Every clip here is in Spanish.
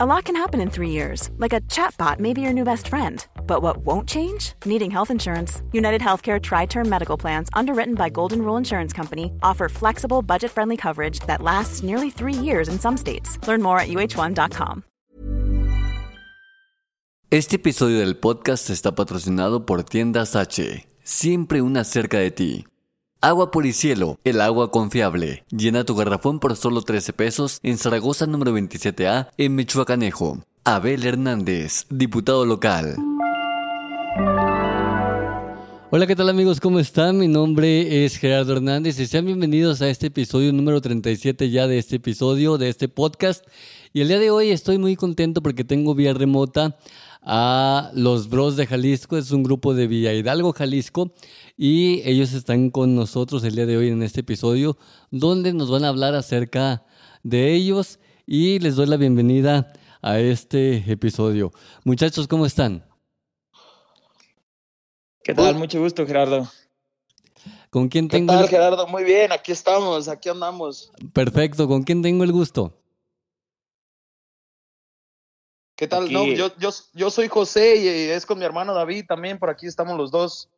A lot can happen in three years, like a chatbot may be your new best friend. But what won't change? Needing health insurance. United Healthcare Tri Term Medical Plans, underwritten by Golden Rule Insurance Company, offer flexible, budget friendly coverage that lasts nearly three years in some states. Learn more at uh1.com. Este episodio del podcast está patrocinado por Tiendas H. Siempre una cerca de ti. Agua por y cielo, el agua confiable. Llena tu garrafón por solo 13 pesos en Zaragoza número 27A en Michoacanejo. Abel Hernández, diputado local. Hola, ¿qué tal amigos? ¿Cómo están? Mi nombre es Gerardo Hernández y sean bienvenidos a este episodio número 37 ya de este episodio, de este podcast. Y el día de hoy estoy muy contento porque tengo vía remota a los Bros de Jalisco, es un grupo de Villa Hidalgo, Jalisco, y ellos están con nosotros el día de hoy en este episodio, donde nos van a hablar acerca de ellos y les doy la bienvenida a este episodio. Muchachos, ¿cómo están? ¿Qué tal? Mucho gusto, Gerardo. ¿Con quién tengo? ¿Qué tal, Gerardo? Muy bien, aquí estamos, aquí andamos. Perfecto, ¿con quién tengo el gusto? ¿Qué tal? No, yo, yo, yo soy José y es con mi hermano David también, por aquí estamos los dos.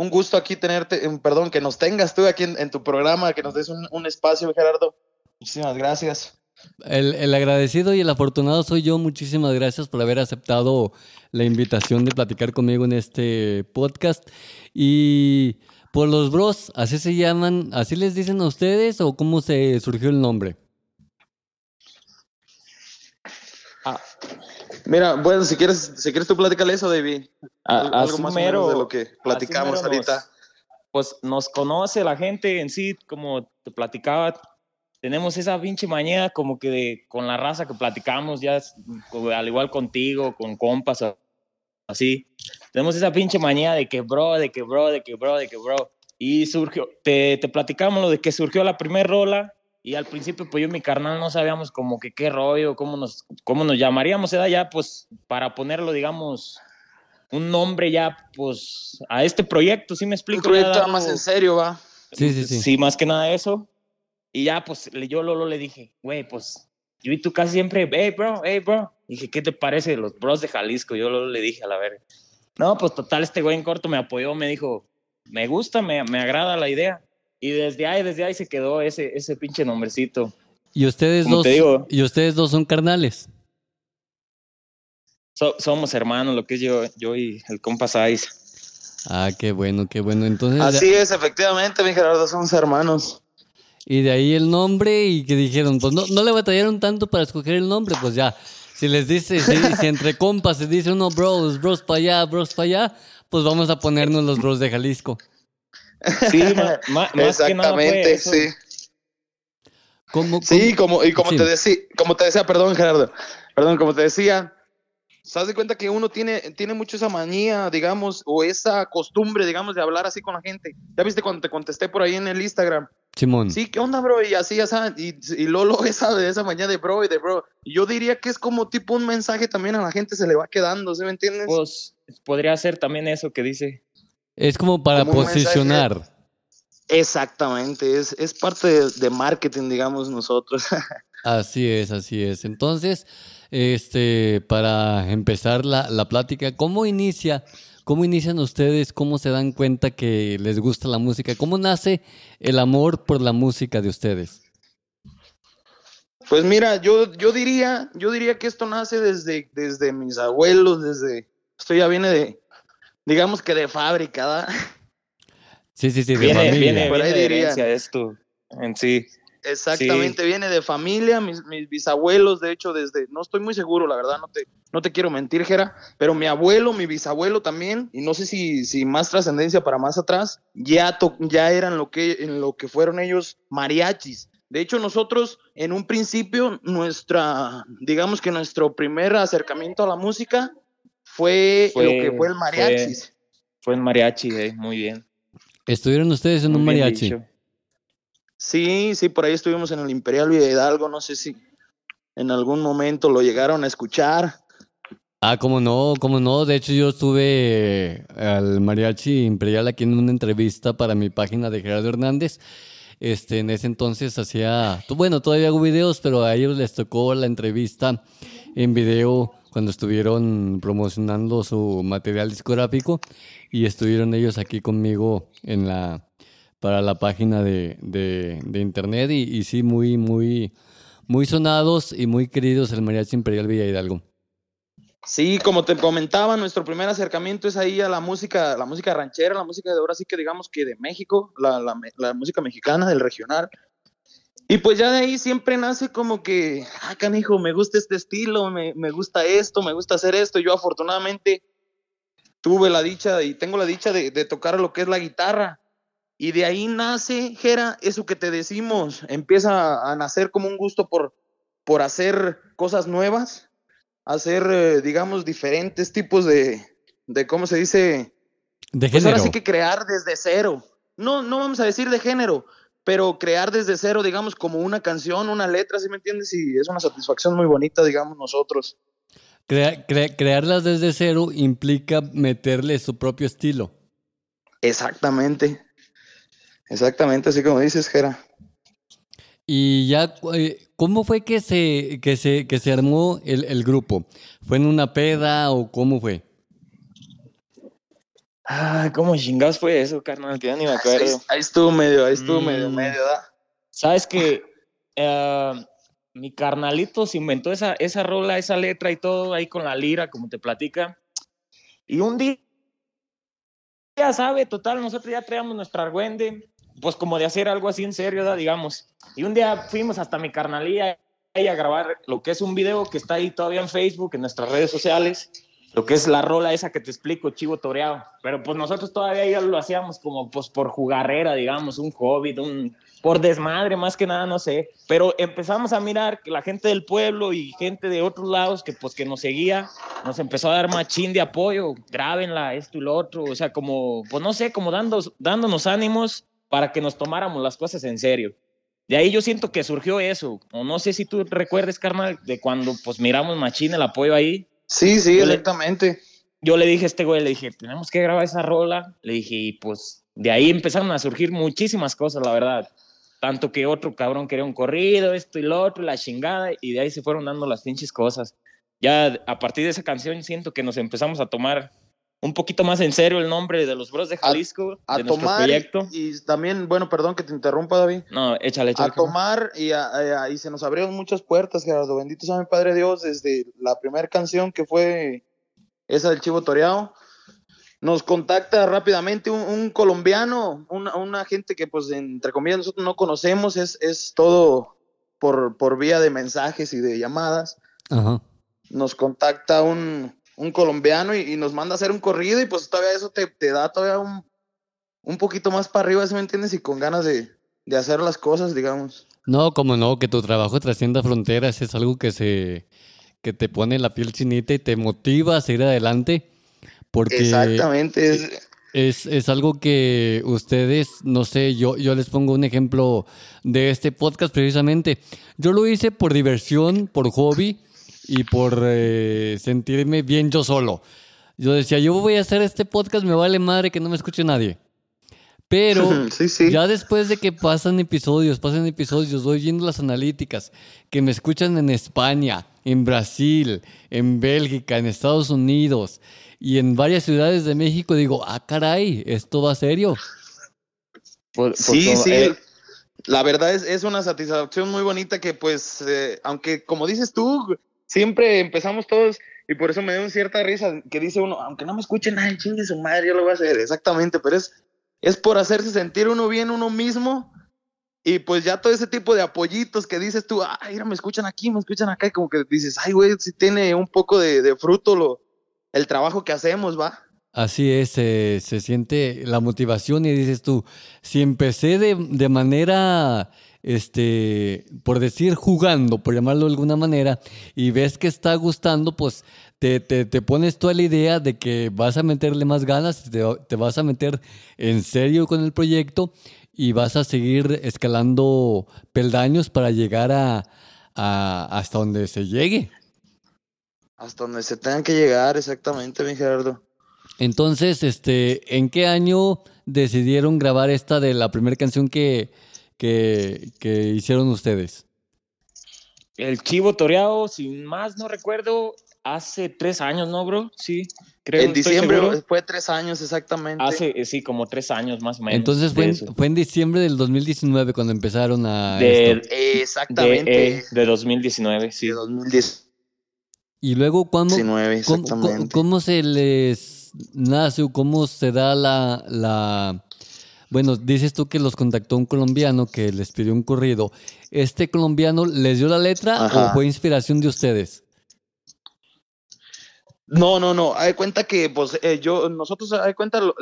Un gusto aquí tenerte, em, perdón, que nos tengas tú aquí en, tu programa, que nos des un, espacio, Gerardo. Muchísimas gracias. El, el, agradecido y el afortunado soy yo. Muchísimas gracias por haber aceptado la invitación de platicar conmigo en este podcast. Y por los bros, ¿así se llaman? ¿Así les dicen a ustedes o cómo se surgió el nombre? Mira, bueno, si quieres, si quieres tú platícale eso, David. Algo más de lo que platicamos ahorita. pues nos conoce la gente en sí, como te platicaba, tenemos esa pinche mañana como que de, con la raza que platicamos, ya al igual contigo, con compas, así. Tenemos esa pinche mañana de que bro, de que bro, de que bro, de que bro. Y surgió, te, te platicamos lo de que surgió la primera rola y al principio, pues yo y mi carnal no sabíamos como que qué rollo, cómo nos, cómo nos llamaríamos, era ya pues para ponerlo, digamos, un nombre ya pues a este proyecto, ¿sí me explico? Un proyecto más en serio, va. Sí, sí, sí. Sí, más que nada eso. Y ya pues yo Lolo le dije, güey, pues yo y tú casi siempre, hey bro, hey bro. dije, ¿qué te parece los bros de Jalisco? Yo Lolo le dije a la verga. No, pues total, este güey en corto me apoyó, me dijo, me gusta, me, me agrada la idea. Y desde ahí, desde ahí se quedó ese, ese pinche nombrecito. ¿Y ustedes, dos, ¿Y ustedes dos son carnales? somos hermanos, lo que es yo, yo y el compa Saiz. Ah, qué bueno, qué bueno. Entonces, Así es, efectivamente, mi Gerardo, somos hermanos. Y de ahí el nombre y que dijeron, pues no, no le batallaron tanto para escoger el nombre, pues ya, si les dice, si, si entre compas se dice uno bros, bros para allá, bros para allá, pues vamos a ponernos los bros de Jalisco. Sí, más, Exactamente, sí. sí, como, y como te decía, como te decía, perdón, Gerardo, perdón, como te decía, ¿sabes de cuenta que uno tiene, tiene mucho esa manía, digamos, o esa costumbre, digamos, de hablar así con la gente? Ya viste cuando te contesté por ahí en el Instagram. Simón. Sí, ¿qué onda, bro? Y así, ya y, y Lolo esa de esa mañana de bro y de bro. Y yo diría que es como tipo un mensaje también a la gente se le va quedando, ¿sí me entiendes? Pues podría ser también eso que dice. Es como para posicionar. Exactamente, es, es parte de, marketing, digamos, nosotros. así es, así es. Entonces, este, para empezar la, la plática, ¿cómo inicia? ¿Cómo inician ustedes? ¿Cómo se dan cuenta que les gusta la música? ¿Cómo nace el amor por la música de ustedes? Pues mira, yo, yo diría, yo diría que esto nace desde, desde mis abuelos, desde, esto ya viene de, digamos que de fábrica, ¿verdad? Sí, sí, sí, de viene, familia. Viene, Por ahí de esto en sí. Exactamente, viene de familia, mis, mis, bisabuelos, de hecho, desde, no estoy muy seguro, la verdad, no te, no te quiero mentir, Jera, pero mi abuelo, mi bisabuelo también, y no sé si, si más trascendencia para más atrás, ya, ya eran lo que, en lo que fueron ellos mariachis. De hecho, nosotros en un principio, nuestra, digamos que nuestro primer acercamiento a la música fue, lo que fue el mariachi. Fue, el mariachi, eh, muy bien. ¿Estuvieron ustedes en un mariachi? Sí, sí, por ahí estuvimos en el Imperial Villa Hidalgo, no sé si en algún momento lo llegaron a escuchar. Ah, cómo no, cómo no. De hecho, yo estuve al Mariachi Imperial aquí en una entrevista para mi página de Gerardo Hernández. Este, en ese entonces hacía, bueno, todavía hago videos, pero a ellos les tocó la entrevista en video cuando estuvieron promocionando su material discográfico y estuvieron ellos aquí conmigo en la para la página de, de, internet y, y, sí, muy, muy, muy sonados y muy queridos el Mariachi Imperial Villa Hidalgo. Sí, como te comentaba, nuestro primer acercamiento es ahí a la música, la música ranchera, la música de ahora sí que digamos que de México, la, la, música mexicana, del regional. Y pues ya de ahí siempre nace como que, ah, canijo, me gusta este estilo, me, me gusta esto, me gusta hacer esto. Yo afortunadamente tuve la dicha y tengo la dicha de, de tocar lo que es la guitarra. Y de ahí nace, Jera, eso que te decimos, empieza a nacer como un gusto por, por hacer cosas nuevas hacer, eh, digamos, diferentes tipos de, de, ¿cómo se dice? De género. Pues ahora sí que crear desde cero. No, no vamos a decir de género, pero crear desde cero, digamos, como una canción, una letra, ¿sí me entiendes? Y es una satisfacción muy bonita, digamos, nosotros. crearlas desde cero implica meterle su propio estilo. Exactamente. Exactamente, así como dices, Jera. Y ya, eh, ¿cómo fue que se, que se, que se armó el, el grupo? ¿Fue en una peda o cómo fue? Ah, ¿cómo chingados fue eso, carnal? Ya ni me acuerdo. Ahí, estuvo medio, ahí estuvo medio, mm. medio, ¿da? Sabes que eh, mi carnalito se inventó esa, esa rola, esa letra y todo ahí con la lira, como te platica. Y un día, ya sabe, total, nosotros ya traíamos nuestra argüende pues como de hacer algo así en serio, digamos. Y un día fuimos hasta mi carnalía a grabar lo que es un video que está ahí todavía en Facebook, en nuestras redes sociales, lo que es la rola esa que te explico, chivo toreado. Pero pues nosotros todavía ya lo hacíamos como pues por jugarrera, digamos, un hobby, un, por desmadre más que nada, no sé. Pero empezamos a mirar que la gente del pueblo y gente de otros lados que pues que nos seguía, nos empezó a dar machín de apoyo, grábenla, esto y lo otro, o sea, como, pues no sé, como dando, dándonos ánimos para que nos tomáramos las cosas en serio. De ahí yo siento que surgió eso. O no sé si tú recuerdes, carnal, de cuando pues miramos Machín el apoyo ahí. Sí, sí, exactamente. yo le dije a este güey, le dije, tenemos que grabar esa rola. Le dije, y pues de ahí empezaron a surgir muchísimas cosas, la verdad. Tanto que otro cabrón quería un corrido, esto y lo otro, la chingada, y de ahí se fueron dando las pinches cosas. Ya a partir de esa canción siento que nos empezamos a tomar un poquito más en serio el nombre de los Bros de Jalisco, a, de tomar proyecto. Y, también, bueno, perdón que te interrumpa, David. No, échale, échale. A tomar y, y se nos abrieron muchas puertas, Gerardo. Bendito sea mi Padre Dios, desde la primera canción que fue esa del Chivo Toreado. Nos contacta rápidamente un, colombiano, una, una, gente que, pues, entre comillas, nosotros no conocemos, es, es todo por, por vía de mensajes y de llamadas. Ajá. Nos contacta un, un colombiano y, nos manda a hacer un corrido y pues todavía eso te, da todavía un, un poquito más para arriba, ¿sí me entiendes? Y con ganas de, hacer las cosas, digamos. No, como no, que tu trabajo trascienda fronteras es algo que se que te pone la piel chinita y te motiva a seguir adelante. Porque Exactamente. Es, es, algo que ustedes, no sé, yo, yo les pongo un ejemplo de este podcast precisamente. Yo lo hice por diversión, por hobby y por eh, sentirme bien yo solo. Yo decía, yo voy a hacer este podcast, me vale madre que no me escuche nadie. Pero ya después de que pasan episodios, pasan episodios, voy viendo las analíticas que me escuchan en España, en Brasil, en Bélgica, en Estados Unidos y en varias ciudades de México, digo, ah, caray, esto va serio. sí, sí. Eh, la verdad es, es, una satisfacción muy bonita que pues, eh, aunque como dices tú, siempre empezamos todos, y por eso me dio cierta risa, que dice uno, aunque no me escuchen, ay, chingue su madre, yo lo voy a hacer, exactamente, pero es, es por hacerse sentir uno bien uno mismo, y pues ya todo ese tipo de apoyitos que dices tú, ay, mira, me escuchan aquí, me escuchan acá, y como que dices, ay, güey, si tiene un poco de, fruto lo, el trabajo que hacemos, ¿va? Así es, se siente la motivación y dices tú, si empecé de, de manera este, por decir, jugando, por llamarlo de alguna manera, y ves que está gustando, pues te, te, te pones toda la idea de que vas a meterle más ganas, te, te, vas a meter en serio con el proyecto y vas a seguir escalando peldaños para llegar a, a hasta donde se llegue. Hasta donde se tengan que llegar, exactamente, mi Gerardo. Entonces, este, ¿en qué año decidieron grabar esta de la primera canción que, que, que hicieron ustedes? El chivo toreado, sin más no recuerdo, hace tres años, ¿no, bro? Sí, creo. en diciembre seguro. fue tres años exactamente. Hace, eh, sí, como tres años más o menos. Entonces fue en, fue en diciembre del 2019 cuando empezaron a De- esto. de, Exactamente. eh, de 2019, sí. de 2019, Y luego, ¿cuándo, ¿Cómo, exactamente. cómo- cómo se les nace o cómo se da la, la... Bueno, dices tú que los contactó un colombiano que les pidió un corrido. ¿Este colombiano les dio la letra Ajá. o fue inspiración de ustedes? No, no, no. Hay cuenta que, pues, eh, yo, nosotros, hay cuenta, lo-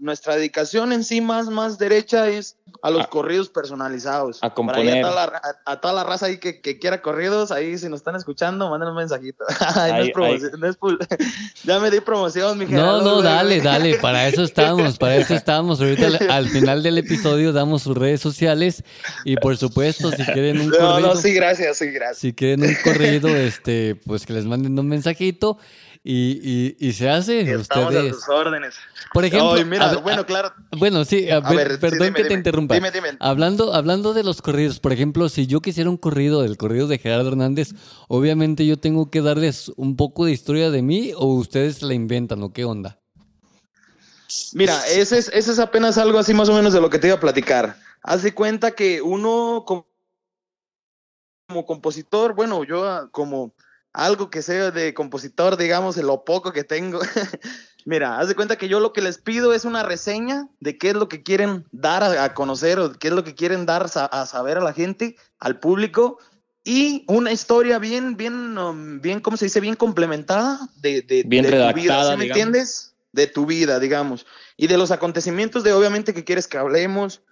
nuestra dedicación en sí más, más derecha es a los A- corridos personalizados. a componer. A, toda la, a- a toda la raza ahí que, que quiera corridos, ahí si nos están escuchando, manden un mensajito. Ay, no es no es ya me di promoción, mi No, Gerardo, no, güey, dale, dale, para eso estamos, para eso estamos. Ahorita al, al final del episodio damos sus redes sociales y por supuesto, si quieren un No, corrido, no, sí, gracias, sí, gracias. si quieren un corrido, este, pues que les manden un mensajito y, y, y se hace. Estamos a Ustedes, sus órdenes. por ejemplo, mira, a bueno, a- claro. bueno, sí, a ver, sí, perdón dime, que te interrumpa. Dime, dime. Hablando, hablando de los corridos, por ejemplo, si yo quisiera un corrido del corrido de Gerardo Hernández, obviamente yo tengo que darles un poco de historia de mí o ustedes la inventan o qué onda. Mira, ese es, ese es apenas algo así más o menos de lo que te iba a platicar. Haz de cuenta que uno como, compositor, bueno, yo como algo que sea de compositor, digamos, en lo poco que tengo. Mira, haz de cuenta que yo lo que les pido es una reseña de qué es lo que quieren dar a, conocer o qué es lo que quieren dar a saber a la gente, al público. Y una historia bien, bien, bien, ¿cómo se dice? Bien complementada de, de, Bien de tu vida, redactada, ¿sí me digamos. entiendes? De tu vida, digamos. Y de los acontecimientos de, obviamente, que quieres que hablemos,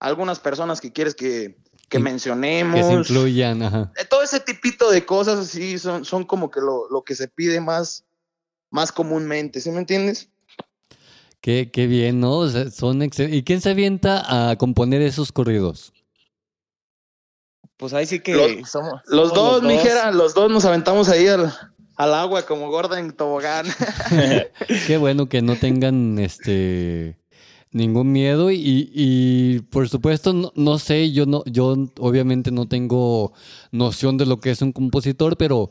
algunas personas que quieres que, que In- mencionemos. Que se incluyan, ajá. Eh, Todo ese tipito de cosas así son, son como que lo, lo que se pide más, más comúnmente, ¿sí me entiendes? Qué, qué bien, ¿no? O sea, son ¿Y quién se avienta a componer esos corridos? Pues ahí sí que Los- somos. Los somos dos, mijera, los dos nos aventamos ahí al, al agua como gorda en tobogán. Qué bueno que no tengan este ningún miedo y, y, por supuesto no, no sé, yo no, yo obviamente no tengo noción de lo que es un compositor, pero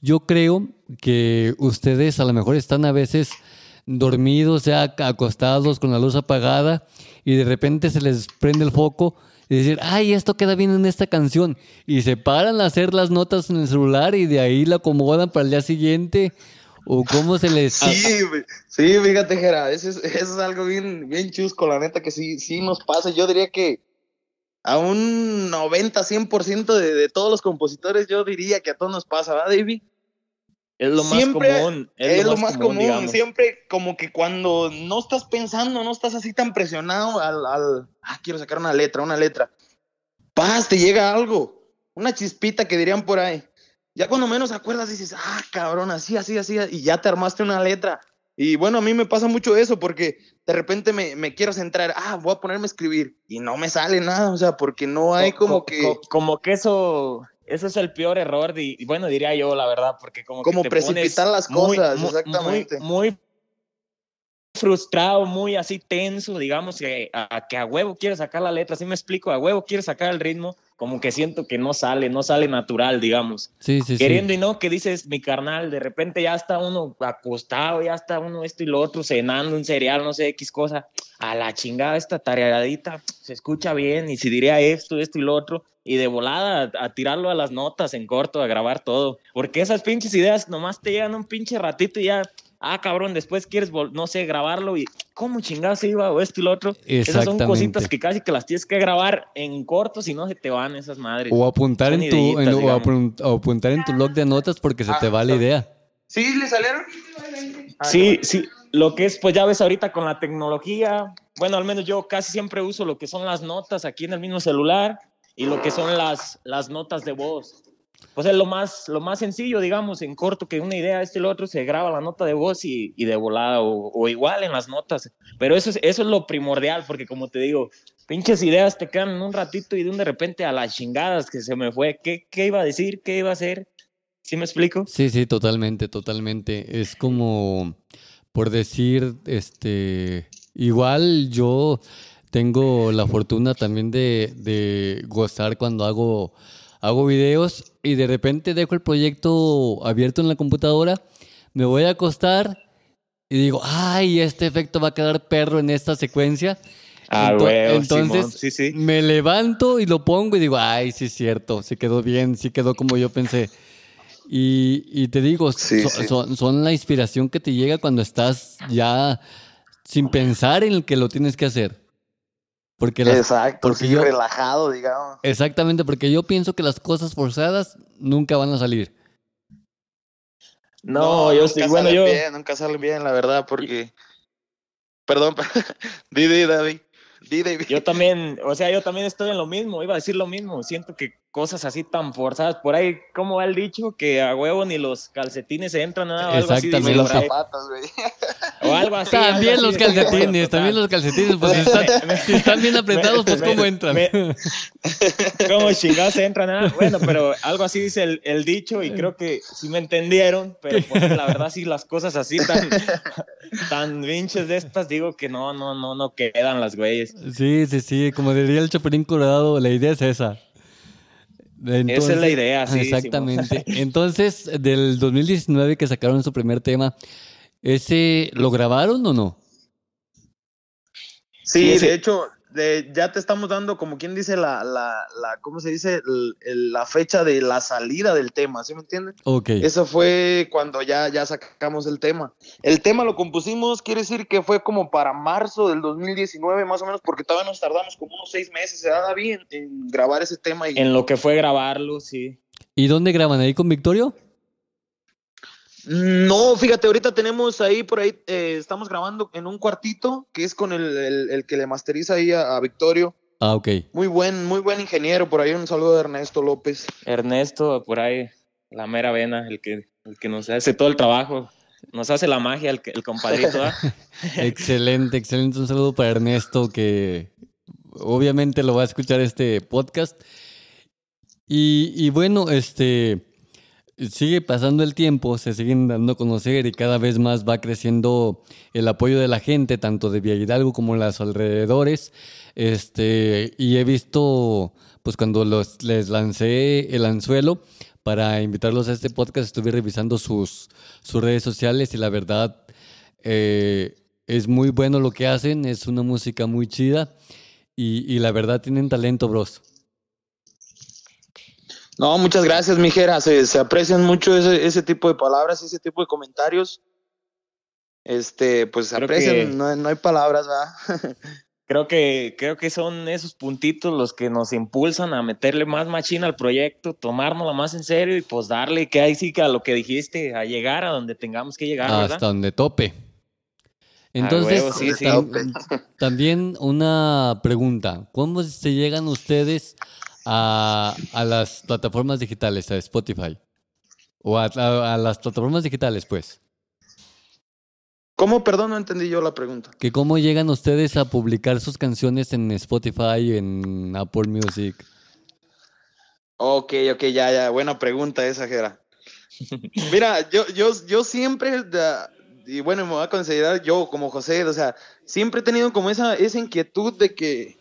yo creo que ustedes a lo mejor están a veces dormidos, ya acostados con la luz apagada y de repente se les prende el foco y decir, ay, esto queda bien en esta canción y se paran a hacer las notas en el celular y de ahí la acomodan para el día siguiente o cómo se les... Sí, sí, fíjate, Jera, eso es, eso es algo bien, bien chusco, la neta, que sí, sí nos pasa. Yo diría que a un 90, 100% de, de todos los compositores, yo diría que a todos nos pasa, ¿verdad, David? Es lo más Siempre común. Es, lo más común, siempre como que cuando no estás pensando, no estás así tan presionado al, al ah, quiero sacar una letra, una letra. Paz, te llega algo, una chispita que dirían por ahí. Ya cuando menos acuerdas dices, ah, cabrón, así, así, así, y ya te armaste una letra. Y bueno, a mí me pasa mucho eso porque de repente me, me quiero centrar, ah, voy a ponerme a escribir y no me sale nada, o sea, porque no hay Co- como co- que... co- como que eso. Eso es el peor error, de- y bueno, diría yo, la verdad, porque como, Como que te pones precipitar las muy- cosas, muy- exactamente. Muy, muy frustrado, muy así tenso, digamos, que a, que a huevo quiero sacar la letra, así me explico, a huevo quiero sacar el ritmo, como que siento que no sale, no sale natural, digamos. Sí, sí, sí. Queriendo y no, que dices, mi carnal, de repente ya está uno acostado, ya está uno esto y lo otro, cenando un cereal, no sé, X cosa, a la chingada esta tareadita, se escucha bien, y si diría esto, esto y lo otro, y de volada a, a tirarlo a las notas en corto, a grabar todo, porque esas pinches ideas nomás te llegan un pinche ratito y ya, ah, cabrón, después quieres, no sé, grabarlo y, ¿cómo chingados se iba o esto y lo otro? Esas son cositas que casi que las tienes que grabar en corto, si no se te van esas madres. O apuntar en tu, en- o digamos. apun- o apuntar en tu blog de notas porque se te va la idea. ¿Sí le salieron? Sí, sí, lo que es, pues ya ves ahorita con la tecnología, bueno, al menos yo casi siempre uso lo que son las notas aquí en el mismo celular y lo que son las, las notas de voz. Pues es lo más, lo más sencillo, digamos, en corto, que una idea, este y lo otro, se graba la nota de voz y, de volada, o, o igual en las notas. Pero eso es, eso es lo primordial, porque como te digo, pinches ideas te quedan en un ratito y de un de repente a las chingadas que se me fue. ¿Qué, qué iba a decir? ¿Qué iba a hacer? ¿Sí me explico? Sí, sí, totalmente, totalmente. Es como, por decir, este, igual yo tengo la fortuna también de, de gozar cuando hago, hago videos y de repente dejo el proyecto abierto en la computadora, me voy a acostar y digo, ay, este efecto va a quedar perro en esta secuencia. Ah, Ento- entonces sí, sí. me levanto y lo pongo y digo, ay, sí es cierto, sí quedó bien, sí quedó como yo pensé. Y, y te digo, Sí, so- sí. Son, son la inspiración que te llega cuando estás ya sin pensar en el que lo tienes que hacer. Porque las- Exacto, porque sí, yo- relajado, digamos. exactamente, porque yo pienso que las cosas forzadas nunca van a salir. No, yo sí, bueno, yo, bien, nunca salen bien, la verdad, porque... Perdón, di, di, David. Di, David. yo también, o sea, yo también estoy en lo mismo, iba a decir lo mismo. Siento que cosas así tan forzadas, por ahí, ¿cómo va el dicho? Que a huevo ni los calcetines entran, ¿no? O algo así, Exactamente. dicen los zapatos, güey. O algo así. También los calcetines, también los calcetines, pues si están, si están bien apretados, pues cómo entran. ¿Cómo chingados entran? ah? Bueno, pero algo así dice el, el dicho y creo que sí me entendieron, pero pues, la verdad sí las cosas así tan, tan pinches de estas, digo que no, no, no, no quedan las güeyes. Sí, sí, sí, como diría el Chaperín Colorado, la idea es esa. Esa es la idea, sí, Exactamente. Entonces, del 2019 que sacaron su primer tema, ¿ese lo grabaron o no? Sí, Sí, ese- de hecho, de- ya te estamos dando, como quien dice, la, la, la ¿cómo se dice? El- el- la fecha de la salida del tema, ¿sí me entiendes? Ok. Eso fue cuando ya, ya sacamos el tema. El tema lo compusimos, quiere decir que fue como para marzo del 2019, más o menos, porque todavía nos tardamos como unos seis meses, se da bien en grabar ese tema. Y... En lo que fue grabarlo, sí. ¿Y dónde graban? ¿Ahí con Victorio? No, fíjate, ahorita tenemos ahí por ahí, eh, estamos grabando en un cuartito que es con el, el- el que le masteriza ahí a, a Victorio. Ah, ok. Muy buen, muy buen ingeniero, por ahí un saludo de Ernesto López. Ernesto, por ahí, la mera vena, el que, el que nos hace todo el trabajo. Nos hace la magia el, el compadrito, ¿ah? Excelente, excelente. Un saludo para Ernesto que obviamente lo va a escuchar este podcast. Y, y bueno, este sigue pasando el tiempo, se siguen dando a conocer y cada vez más va creciendo el apoyo de la gente, tanto de Villa Hidalgo como en los alrededores. Este, y he visto, pues cuando los, les lancé el anzuelo para invitarlos a este podcast, estuve revisando sus, sus redes sociales y la verdad eh, es muy bueno lo que hacen, es una música muy chida y, y la verdad tienen talento, bros. No, muchas gracias, mijera. Se, se aprecian mucho ese, ese tipo de palabras, ese tipo de comentarios. Este, pues se Creo aprecian, que- no, no hay palabras, ¿verdad? Creo que, creo que son esos puntitos los que nos impulsan a meterle más machina al proyecto, tomárnoslo más en serio y pues darle que ahí sí que a lo que dijiste, a llegar a donde tengamos que llegar, ¿verdad? hasta donde tope. Entonces, huevo, sí, sí. tam- también una pregunta, ¿cómo se llegan ustedes a, a las plataformas digitales, a Spotify? O a, a- a las plataformas digitales, pues. ¿Cómo? Perdón, no entendí yo la pregunta. ¿Que ¿Cómo llegan ustedes a publicar sus canciones en Spotify, en Apple Music? Ok, ok, ya, ya, buena pregunta esa, Jera. Mira, yo, yo, yo siempre, y bueno, me voy a considerar yo como José, o sea, siempre he tenido como esa, esa inquietud de que,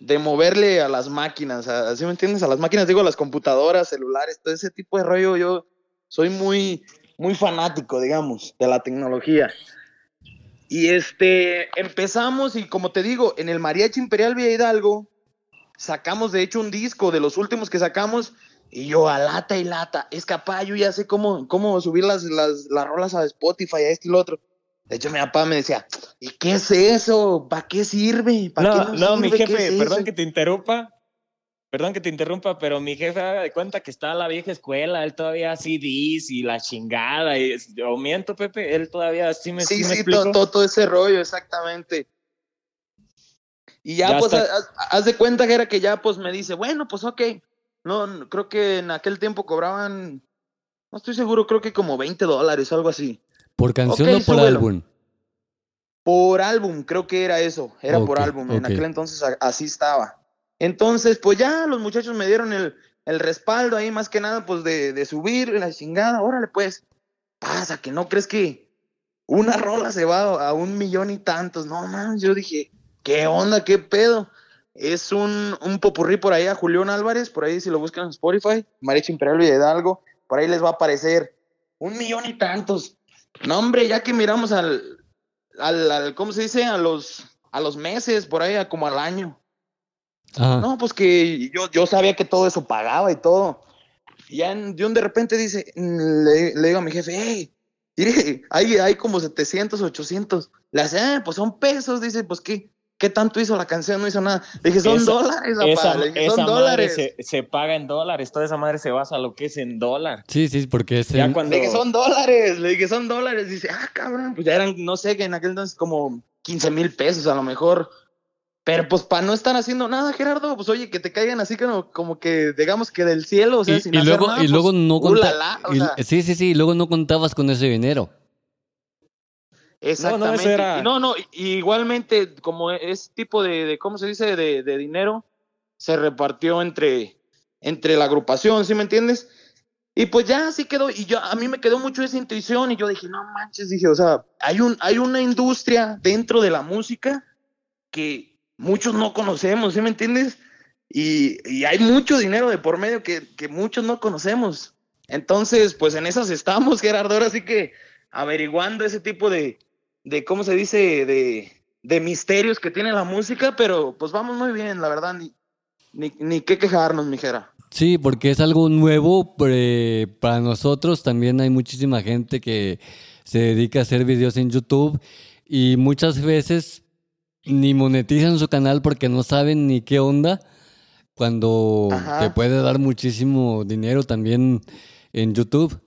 de moverle a las máquinas, a- ¿sí me entiendes? A las máquinas, digo, a las computadoras, celulares, todo ese tipo de rollo, yo soy muy, muy fanático, digamos, de la tecnología. Y este, empezamos y como te digo, en el Mariachi Imperial Villa Hidalgo, sacamos de hecho un disco de los últimos que sacamos y yo a lata y lata, es capaz, yo ya sé cómo, cómo subir las, las, las rolas a Spotify, a este y lo otro. De hecho, mi papá me decía, ¿y qué es eso? ¿Para qué sirve? ¿Para No, qué no, mi jefe, es perdón eso?" que te interrumpa. Perdón que te interrumpa, pero mi jefe haga de cuenta que está a la vieja escuela, él todavía CDs y la chingada, y, o miento, Pepe, él todavía sí me, sí Sí, sí, todo, todo, todo ese rollo, exactamente. Y ya, Ya pues, haz, haz de cuenta que era que ya, pues, me dice, bueno, pues, ok. No, creo que en aquel tiempo cobraban, no estoy seguro, creo que como 20 dólares, algo así. ¿Por canción o por súbelo. álbum? Por álbum, creo que era eso, era por álbum, en aquel entonces así estaba. Entonces, pues ya los muchachos me dieron el, el respaldo ahí, más que nada, pues de, de subir la chingada, órale pues, pasa, que no crees que una rola se va a un millón y tantos, no man, yo dije, ¿qué onda? ¿Qué pedo? Es un, un popurrí por ahí a Julián Álvarez, por ahí si lo buscan en Spotify, Mariachi Imperial Hidalgo, por ahí les va a aparecer un millón y tantos. No, hombre, ya que miramos al, al, al ¿cómo se dice? A los, a los meses, por ahí, a como al año. Ajá. No, pues que yo, yo sabía que todo eso pagaba y todo. Y ya en- de un de repente dice, le, le digo a mi jefe, hey, mire, hay, hay como 700, 800. Le hace, ah, pues son pesos. Dice, pues qué, qué tanto hizo la canción, no hizo nada. Le dije, son Esa- dólares, papá. Esa, Le dije, esa son madre dólares. se, se paga en dólares, toda esa madre se basa lo que es en dólar. Sí, sí, porque es Ya cuando- Le dije, son dólares. Le dije, son dólares. Dice, ah, cabrón, pues ya eran, no sé, que en aquel entonces como 15 mil pesos a lo mejor. Pero pues para no estar haciendo nada, Gerardo, pues oye, que te caigan así como, como que, digamos que del cielo, o sea, y, sin y hacer luego, nada, y luego pues, no conta- ulala, o y- sea. Sí, sí, sí, y luego no contabas con ese dinero. Exactamente. No, no, era- igualmente, como es tipo de, de ¿cómo se dice? De, de dinero, se repartió entre, entre la agrupación, ¿sí me entiendes? Y pues ya así quedó, y yo, a mí me quedó mucho esa intuición, y yo dije, no manches, dije, o sea, hay, un, hay una industria dentro de la música que muchos no conocemos, ¿sí me entiendes? Y, y hay mucho dinero de por medio que, que muchos no conocemos. Entonces, pues en esas estamos, Gerardo, ahora sí que averiguando ese tipo de, de ¿cómo se dice? De, de misterios que tiene la música, pero pues vamos muy bien, la verdad, ni, ni, ni qué quejarnos, mijera. Sí, porque es algo nuevo eh, para nosotros. También hay muchísima gente que se dedica a hacer videos en YouTube y muchas veces ni monetizan su canal porque no saben ni qué onda. Cuando Ajá. te puede dar muchísimo dinero también en YouTube.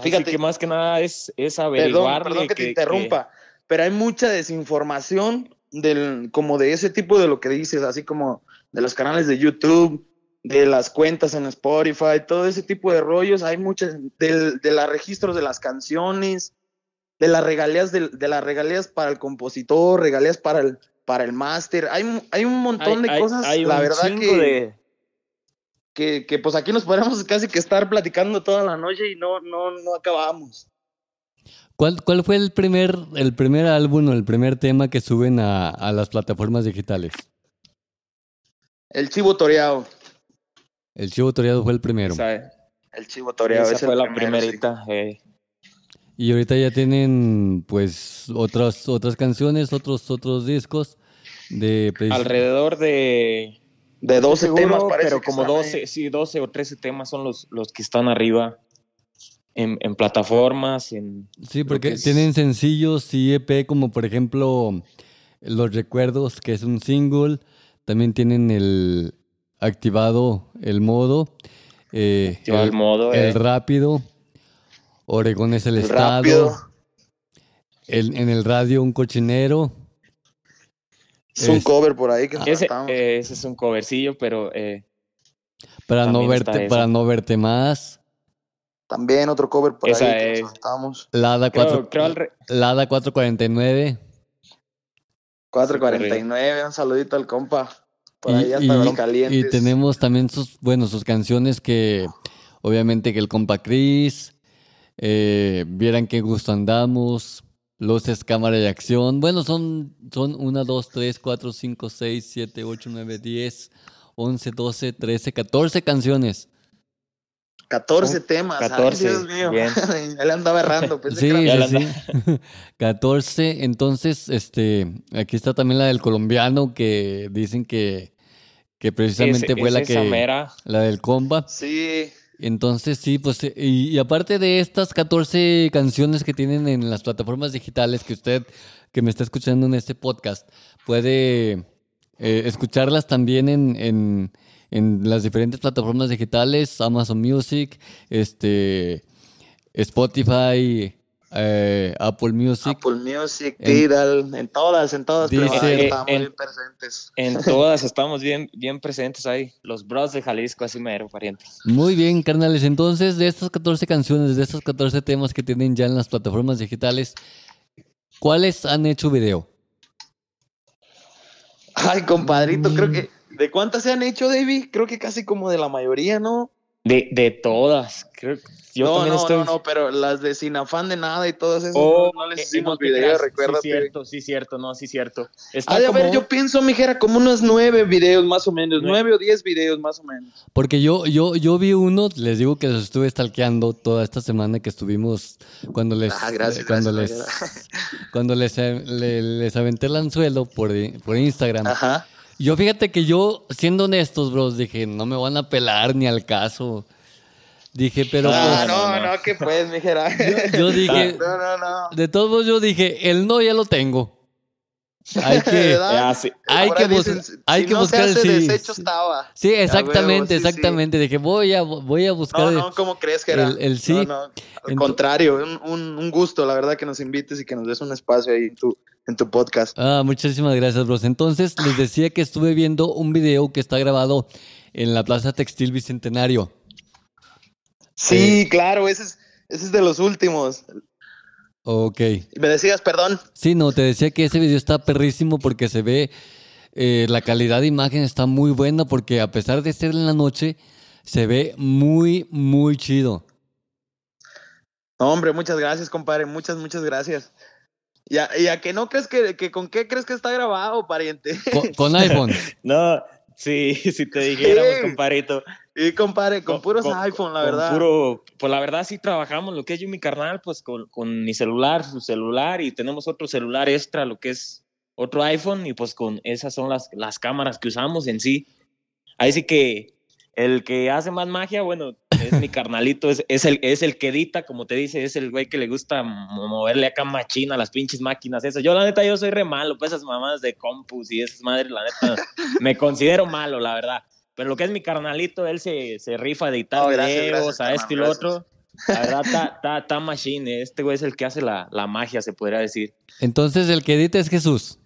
Así Fíjate. que más que nada es, es Perdón, averiguarle perdón que, te que- interrumpa, pero hay mucha desinformación del, como de ese tipo de lo que dices, así como de los canales de YouTube, de las cuentas en Spotify, todo ese tipo de rollos, hay muchas, del, de los registros de las canciones, de las regalías, del- de, las regalías para el compositor, regalías para el, para el máster, hay, hay un montón hay- de hay- cosas, hay la un verdad que, de- que, que, pues aquí nos podríamos casi que estar platicando toda la noche y no, no, no acabamos. ¿Cuál, cuál fue el primer, el primer álbum o el primer tema que suben a, a las plataformas digitales? El chivo toreado. El Chivo Toreado fue el primero. esa- El chivo toreado. esa es el fue la primero, sí. primerita. eh. Y ahorita ya tienen pues otras otras canciones, otros otros discos de precis- Alrededor de... De 12 seguro, temas, parece pero que como están 12, ahí. sí, 12 o 13 temas son los, los que están arriba en, en plataformas, en... Sí, porque tienen sencillos y EP como por ejemplo Los Recuerdos, que es un single. También tienen el activado el modo, eh, Activado el modo, el eh. rápido, Oregón es el, El estado, rápido. el- en el radio un cochinero. Es un Es- cover por ahí que Ese, eh, ese es un covercillo, pero eh, Para no verte, para no verte más. También otro cover por esa ahí que es- nos cantamos. Lada, creo, 4, creo Lada 449. 449, un saludito al compa. Por Y, ahí hasta y- Aguascalientes. y tenemos también sus, bueno, sus canciones que obviamente que el compa Cris, eh, vieran qué gusto andamos, luces, cámara y acción. Bueno, son, son 1, 2, 3, 4, 5, 6, 7, 8, 9, 10, 11, 12, 13, 14 canciones. 14 Son temas. 14, Ay, Dios mío. bien. Él andaba errando. pensé Sí, que Ya era- sí, sí. 14. Entonces, este, aquí está también la del colombiano que dicen que, que precisamente es- fue la que, la del comba. Sí. Entonces, sí, pues, eh, y, y aparte de estas 14 canciones que tienen en las plataformas digitales que usted, que me está escuchando en este podcast, puede eh, escucharlas también en, en, en las diferentes plataformas digitales, Amazon Music, este, Spotify, eh, Apple Music. Apple Music, En- Tidal, en todas, en todas. pero Dice- ahí estamos en- bien presentes. En todas estamos bien, bien presentes ahí. Los bros de Jalisco, así mero, parientes. Muy bien, carnales. Entonces, de estas 14 canciones, de estos 14 temas que tienen ya en las plataformas digitales, ¿cuáles han hecho video? Ay, compadrito, Mm. creo que. ¿De cuántas se han hecho, David? Creo que casi como de la mayoría, ¿no? De, de todas. Creo que yo no, también no, estoy. no, no, pero las de sin afán de nada y todas esas Oh, no, no les eh, hicimos no te video, creas. recuérdate. Sí, cierto, sí, cierto, no, sí, cierto. Está como haber, yo pienso, mijera, como unos nueve videos más o menos, Nueve. nueve o diez videos más o menos. Porque yo, yo, yo vi uno, les digo que los estuve stalkeando toda esta semana que estuvimos cuando les, Ah, gracias, cuando gracias, les, cuando les, eh, le- les aventé el anzuelo por, por Instagram. Ajá. Yo fíjate que yo, siendo honestos, bros, dije, no me van a pelar ni al caso. Dije, pero ah, pues, no, no, no, que pues, mijera. yo, yo dije, no, no, no. de todos modos yo dije, el no ya lo tengo. Hay que. Ah, sí. hay que, ahí bus- dicen, hay si que no buscar se el hace sí. desecho estaba. Sí, exactamente, sí, sí. exactamente. Dije, voy a, voy a buscar. No, el- no, ¿cómo crees que era? el- el sí. No, no, al contrario, un, un, gusto, la verdad, que nos invites y que nos des un espacio ahí en tu, en tu podcast. Ah, muchísimas gracias, bros. Entonces, les decía que estuve viendo un video que está grabado en la Plaza Textil Bicentenario. Sí, claro, ese es, ese es de los últimos. Ok. Me decías, perdón. Sí, no, te decía que ese video está perrísimo porque se ve, eh, la calidad de imagen está muy buena porque a pesar de ser en la noche, se ve muy, muy chido. No, hombre, muchas gracias, compadre, muchas, muchas gracias. Y a, y a que no crees que, que con qué crees que está grabado, pariente. Con, con iPhone. No, sí, si te dijéramos, Sí. comparito. Y compadre, con, puros con- iPhone, la con verdad. Puro, pues la verdad sí trabajamos lo que es yo y mi carnal, pues con, con mi celular, su celular, y tenemos otro celular extra, lo que es otro iPhone, y pues con esas son las, las cámaras que usamos en sí. Ahí sí que el que hace más magia, bueno, es mi carnalito, es, es, el, es el que edita, como te dice, es el güey que le gusta mo- moverle acá machina a las pinches máquinas esas. Yo la neta, yo soy re malo, pues esas mamadas de compus y esas madres, la neta, me considero malo, la verdad. Pero lo que es mi carnalito, él se, se rifa a editar No, gracias, videos, gracias, a esto y lo gracias. otro. La verdad, está, está, está machine. Este güey es el que hace la, la magia, se podría decir. Entonces, el que edita es Jesús.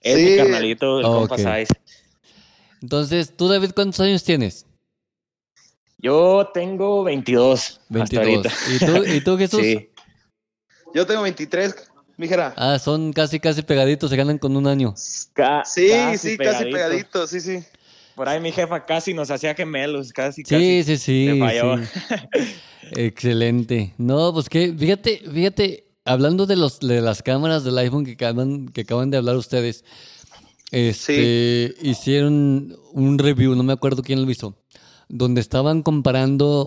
Es Sí. mi carnalito, el Ah, compa ok. Saiz. Entonces, tú, David, ¿cuántos años tienes? Yo tengo 22. hasta 22. ahorita. ¿Y tú, ¿Y tú, Jesús? Sí. Yo tengo 23, mijera. Ah, son casi, casi pegaditos, se ganan con un año. Ca- sí, sí, casi pegadito. pegadito, sí, sí. Por ahí mi jefa casi nos hacía gemelos, casi, Sí, casi. sí, sí. falló. sí. Excelente. No, pues que, fíjate, fíjate, hablando de los de las cámaras del iPhone que acaban, que acaban de hablar ustedes, este, hicieron un review, no me acuerdo quién lo hizo, donde estaban comparando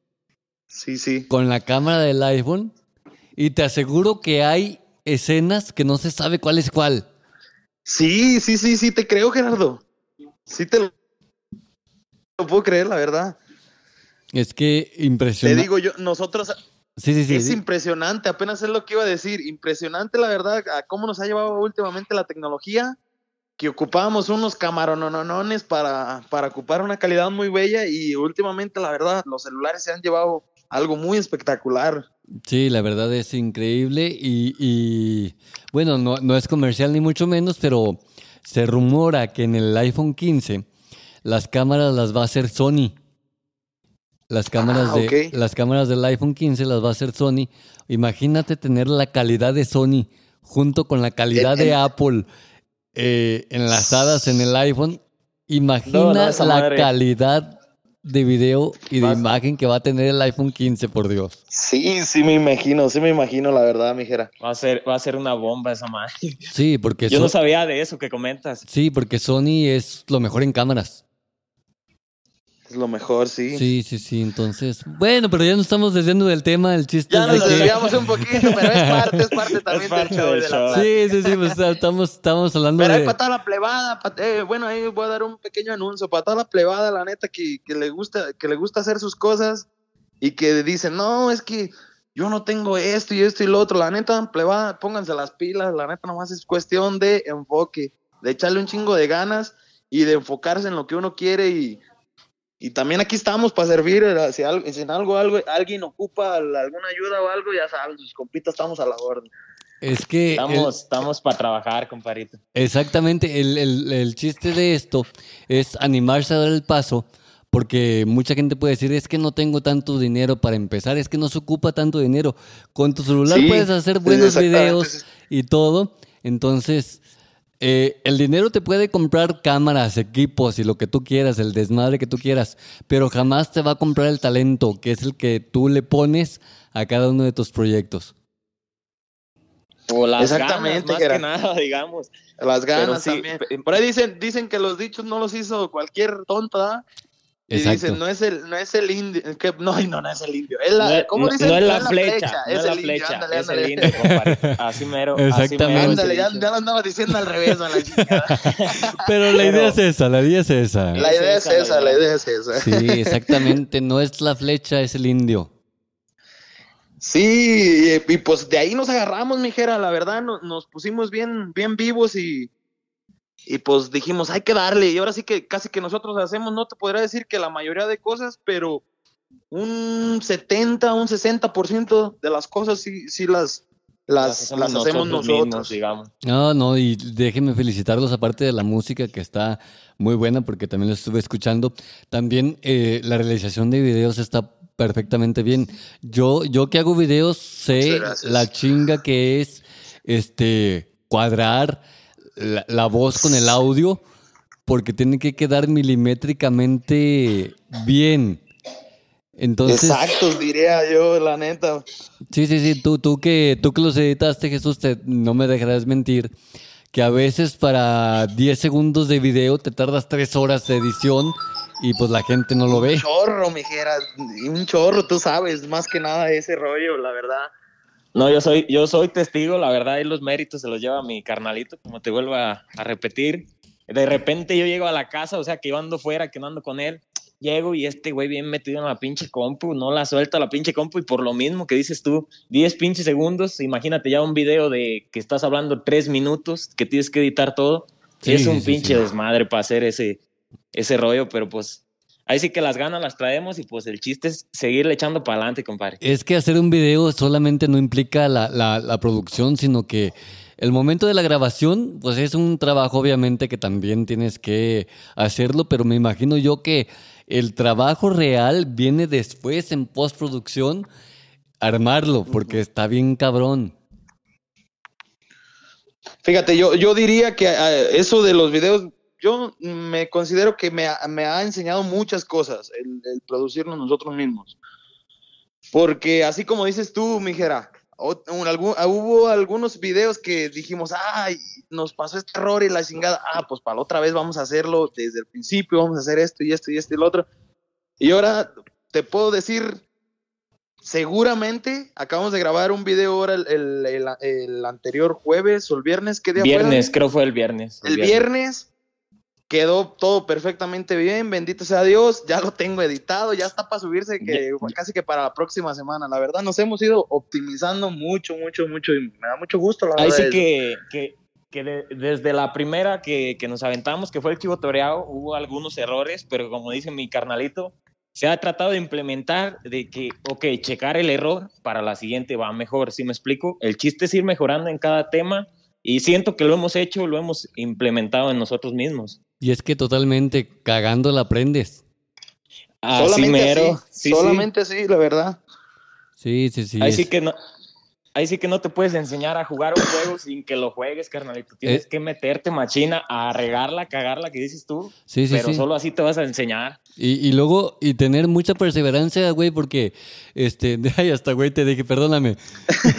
Sí, sí. con la cámara del iPhone y te aseguro que hay escenas que no se sabe cuál es cuál. Sí, sí, sí, sí, te creo, Gerardo. Sí te lo, lo puedo creer, la verdad. Es que Te impresionante. digo yo, nosotros sí, sí, sí. es sí. impresionante, apenas es lo que iba a decir, impresionante la verdad a cómo nos ha llevado últimamente la tecnología, que ocupábamos unos camarononones para, para ocupar una calidad muy bella y últimamente la verdad los celulares se han llevado algo muy espectacular. Sí, la verdad es increíble y, y, bueno, no, no es comercial ni mucho menos, pero se rumora que en el iPhone 15 las cámaras las va a hacer Sony. Las cámaras, Ah, de, las cámaras del iPhone 15 las va a hacer Sony. Imagínate tener la calidad de Sony junto con la calidad El- de Apple eh, enlazadas en el iPhone. Imagina No, no, la madre. calidad de video y de Vas- imagen que va a tener el iPhone 15, por Dios. Sí, sí me imagino, sí me imagino la verdad, mijera. Va a ser, va a ser una bomba esa madre. Sí, porque Yo So- no sabía de eso que comentas. Sí, porque Sony es lo mejor en cámaras. Es lo mejor, sí. Sí, sí, sí. Entonces, bueno, pero ya no estamos desviando del tema. El chiste Ya es de nos que- desviamos un poquito, pero es parte, es parte también parte del show. del de la. Sí, sí, sí. Pues, estamos, estamos hablando Pero hay de. para toda la plebada, pa- eh, bueno, ahí voy a dar un pequeño anuncio, para toda la plebada, la neta, que, que le gusta, que le gusta hacer sus cosas y que dicen, no, es que yo no tengo esto y esto y lo otro, la neta, plebada, pónganse las pilas, la neta nomás es cuestión de enfoque, de echarle un chingo de ganas y de enfocarse en lo que uno quiere y, y también aquí estamos para servir, eh, si, algo, si en algo, algo, alguien ocupa alguna ayuda o algo, ya saben, sus compitas estamos a la orden. Es que. el- Estamos, estamos para trabajar, comparito. Exactamente, el, el- el chiste de esto es animarse a dar el paso, porque mucha gente puede decir, es que no tengo tanto dinero para empezar, es que no se ocupa tanto dinero. Con tu celular Sí, puedes hacer buenos videos y todo, entonces eh, el dinero te puede comprar cámaras, equipos y lo que tú quieras, el desmadre que tú quieras, pero jamás te va a comprar el talento, que es el que tú le pones a cada uno de tus proyectos. O las Exactamente, ganas, más que nada, digamos. Las ganas sí, también. Por ahí dicen, dicen que los dichos no los hizo cualquier ¿verdad? Y Exacto. dicen, no es el, no es el indio, que, no, no, no es el indio. Es la, no, es- ¿Cómo no- dicen? no es la flecha, no es la el indio, flecha, ándale, es ándale. el indio, compadre. Así mero. así mero Ándale, ya, ya lo andaba diciendo al revés, a la chingada. Pero la idea Pero- es esa, la idea es esa. La idea es esa, la esa, la idea. es esa. Sí, exactamente. No es la flecha, es el indio. Sí, y, y pues de ahí nos agarramos, mijera, la verdad, no- nos pusimos bien, bien vivos y, y pues dijimos, hay que darle, y ahora sí que casi que nosotros hacemos, no te podría decir que la mayoría de cosas, pero un 70, un 60% de las cosas sí, sí las, las, las hacemos nosotros. mismos, digamos. No, no, y déjenme felicitarlos, aparte de la música que está muy buena, porque también lo estuve escuchando. También eh, la realización de videos está perfectamente bien. Yo, yo que hago videos sé la chinga que es este cuadrar la, la voz con el audio, porque tiene que quedar milimétricamente bien. Entonces, Exactos, diría yo, la neta. Sí, sí, sí, tú, tú, que, tú que los editaste, Jesús, te- no me dejarás mentir, que a veces para 10 segundos de video te tardas 3 horas de edición y pues la gente no lo Un ve. chorro, mijera, un chorro, tú sabes, más que nada ese rollo, la verdad. No, yo soy, yo soy testigo, la verdad, y los méritos se los lleva mi carnalito, como te vuelvo a, a repetir. De repente yo llego a la casa, o sea, que yo ando fuera, que no ando con él, llego y este güey bien metido en la pinche compu, no la suelta la pinche compu, y por lo mismo que dices tú, 10 pinches segundos, imagínate ya un video de que estás hablando 3 minutos, que tienes que editar todo, Sí, es un sí, pinche sí. desmadre para hacer ese, ese rollo, pero pues ahí sí que las ganas las traemos y pues el chiste es seguirle echando para adelante, compadre. Es que hacer un video solamente no implica la, la- la producción, sino que el momento de la grabación, pues es un trabajo obviamente que también tienes que hacerlo, pero me imagino yo que el trabajo real viene después en postproducción, armarlo, porque está bien cabrón. Fíjate, yo, yo diría que eh, eso de los videos, yo me considero que me, me ha enseñado muchas cosas el, el producirnos nosotros mismos. Porque así como dices tú, mijera, o- un- algún- ah, hubo algunos videos que dijimos, ay, nos pasó este error y la chingada, ah, pues para la otra vez vamos a hacerlo desde el principio, vamos a hacer esto y esto y esto y lo otro. Y ahora te puedo decir, seguramente acabamos de grabar un video ahora el, el- el- el anterior jueves o el viernes, ¿qué día fue? Viernes, creo fue el viernes. El viernes quedó todo perfectamente bien, bendito sea Dios, ya lo tengo editado, ya está para subirse que casi que para la próxima semana. La verdad, nos hemos ido optimizando mucho, mucho, mucho y me da mucho gusto. La Ahí verdad, sí que, que, que de- desde la primera que, que nos aventamos, que fue el chivo toreado, hubo algunos errores, pero como dice mi carnalito, se ha tratado de implementar de que, ok, checar el error para la siguiente va mejor, ¿sí me explico? El chiste es ir mejorando en cada tema y siento que lo hemos hecho, lo hemos implementado en nosotros mismos. Y es que totalmente cagando la aprendes. Así solamente mero. así, sí, sí. solamente así, la verdad. Sí, sí, sí. Ahí es- sí que no, ahí sí que no te puedes enseñar a jugar un juego sin que lo juegues, carnalito. Tienes Eh. que meterte machina a regarla, cagarla, que dices tú. Sí, sí, pero sí. solo así te vas a enseñar. Y, y luego, y tener mucha perseverancia, güey, porque, este, ay, hasta, güey, te dije, perdóname.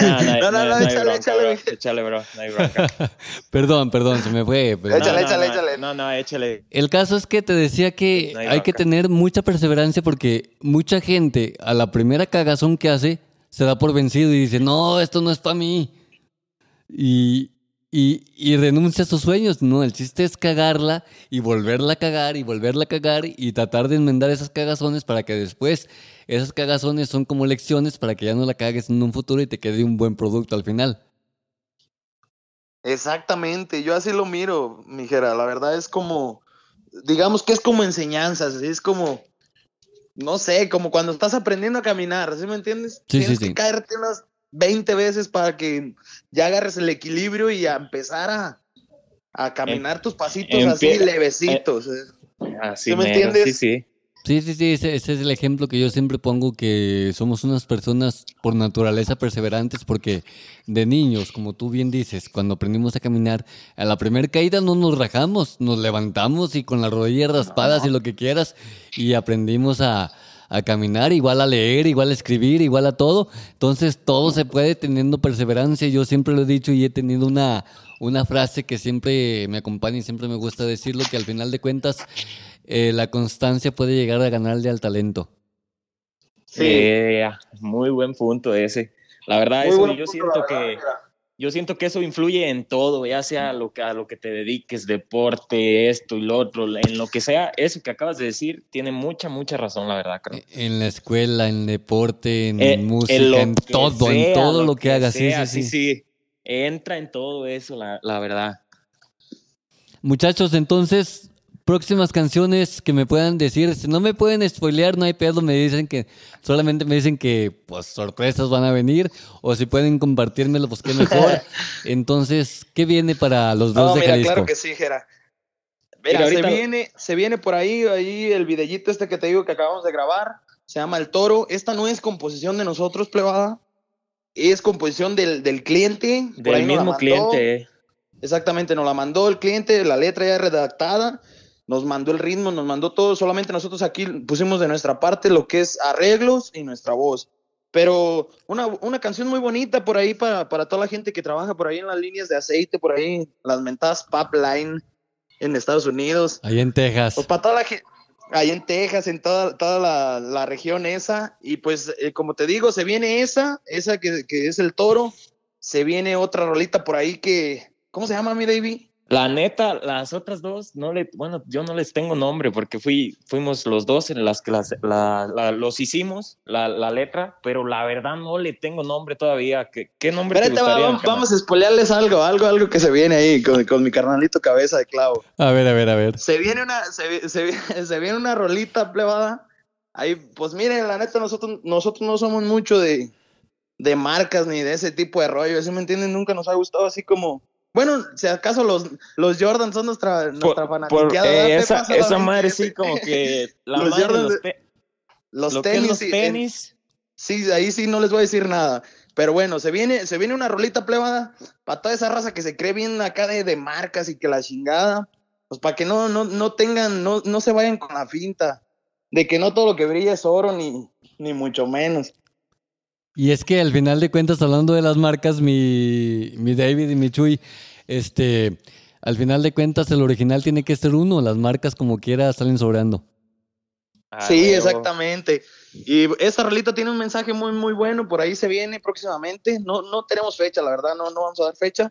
No, no, No, no, no, hay échale, échale. bro. Échale, bro. No hay bronca. Perdón, perdón, se me fue. pero- Échale, No, no, échale, no, échale. No, no, échale. El caso es que te decía que No hay hay que tener mucha perseverancia porque mucha gente a la primera cagazón que hace se da por vencido y dice, no, esto no es para mí. Y, y, y renuncia a sus sueños. No, el chiste es cagarla y volverla a cagar y volverla a cagar y tratar de enmendar esas cagazones para que después esas cagazones son como lecciones para que ya no la cagues en un futuro y te quede un buen producto al final. Exactamente, yo así lo miro, mijera. La verdad es como, digamos que es como enseñanzas, es como, no sé, como cuando estás aprendiendo a caminar, ¿sí me entiendes? Sí, Tienes sí, que sí. caerte unas 20 veces para que ya agarres el equilibrio y a empezar a, a caminar tus pasitos así levecitos. ¿eh? Así ¿Sí me mero, entiendes? Sí, sí. Sí, sí, sí, ese, ese es el ejemplo que yo siempre pongo, que somos unas personas por naturaleza perseverantes, porque de niños, como tú bien dices, cuando aprendimos a caminar, a la primera caída no nos rajamos, nos levantamos y con las rodillas raspadas y lo que quieras, y aprendimos a, a caminar, igual a leer, igual a escribir, igual a todo. Entonces todo se puede teniendo perseverancia. Yo siempre lo he dicho y he tenido una, una frase que siempre me acompaña y siempre me gusta decirlo, que al final de cuentas eh, la constancia puede llegar a ganarle al talento. Sí. Eh, muy buen punto ese. La verdad, eso yo punto, siento que verdad, yo siento que eso influye en todo, ya sea a lo que a lo que te dediques, deporte, esto y lo otro, en lo que sea, eso que acabas de decir tiene mucha mucha razón, la verdad, creo. En la escuela, en deporte, en Eh, música, en todo, en todo lo que, hagas. Sí, sí. sí. Entra en todo eso, la, la verdad. Muchachos, entonces, próximas canciones que me puedan decir. Si no me pueden spoilear, no hay pedo. Me dicen que solamente me dicen que pues sorpresas van a venir. O si pueden compartírmelo, pues qué mejor. Entonces, ¿qué viene para los dos No, de mira, Jalisco? claro que sí, Jera. Mira, Mira, se ahorita- viene, se viene por ahí, ahí el videíto este que te digo que acabamos de grabar, se llama El Toro. Esta no es composición de nosotros, plebada, es composición del, del cliente. por Del ahí mismo cliente. eh. Exactamente, nos la mandó el cliente, la letra ya redactada, nos mandó el ritmo, nos mandó todo, solamente nosotros aquí pusimos de nuestra parte lo que es arreglos y nuestra voz. Pero una, una canción muy bonita por ahí para, para toda la gente que trabaja por ahí en las líneas de aceite, por ahí, las mentadas pipeline en Estados Unidos. Ahí en Texas. Pues para toda la gente, ahí en Texas, en toda, toda la, la región esa. Y pues, eh, como te digo, se viene esa, esa que, que es el toro. Se viene otra rolita por ahí que, ¿cómo se llama mi David? La neta, las otras dos, no le, bueno, yo no les tengo nombre porque fui, fuimos los dos en las que las, la- la- los hicimos, la, la letra, pero la verdad no le tengo nombre todavía. ¿Qué, qué nombre te Espérate, va- gustaría? vamos, vamos a spoilearles algo, algo, algo que se viene ahí con, con mi carnalito cabeza de clavo. A ver, a ver, a ver. Se viene una, se, se se viene una rolita plebada. Ahí, pues miren, la neta, nosotros, nosotros no somos mucho de, de marcas ni de ese tipo de rollo. ¿Sí me entienden? Nunca nos ha gustado así como. Bueno, si acaso los, los Jordan son nuestra, nuestra Por- eh, ¿verdad, esa, esa madre sí como que la Los madre Jordan los, de- te- Los lo que es tenis. los sí, en- tenis. Sí, ahí sí no les voy a decir nada. Pero bueno, se viene, se viene una rolita plebada para toda esa raza que se cree bien acá de, de marcas y que la chingada. Pues para que no, no, no tengan, no, no se vayan con la finta de que no todo lo que brilla es oro, ni, ni mucho menos. Y es que al final de cuentas, hablando de las marcas, mi, mi David y mi Chuy, este, al final de cuentas el original tiene que ser uno, las marcas como quiera salen sobrando. Ah, sí, exactamente. Y esta rolita tiene un mensaje muy, muy bueno. Por ahí se viene próximamente. No, no tenemos fecha, la verdad, no, no vamos a dar fecha.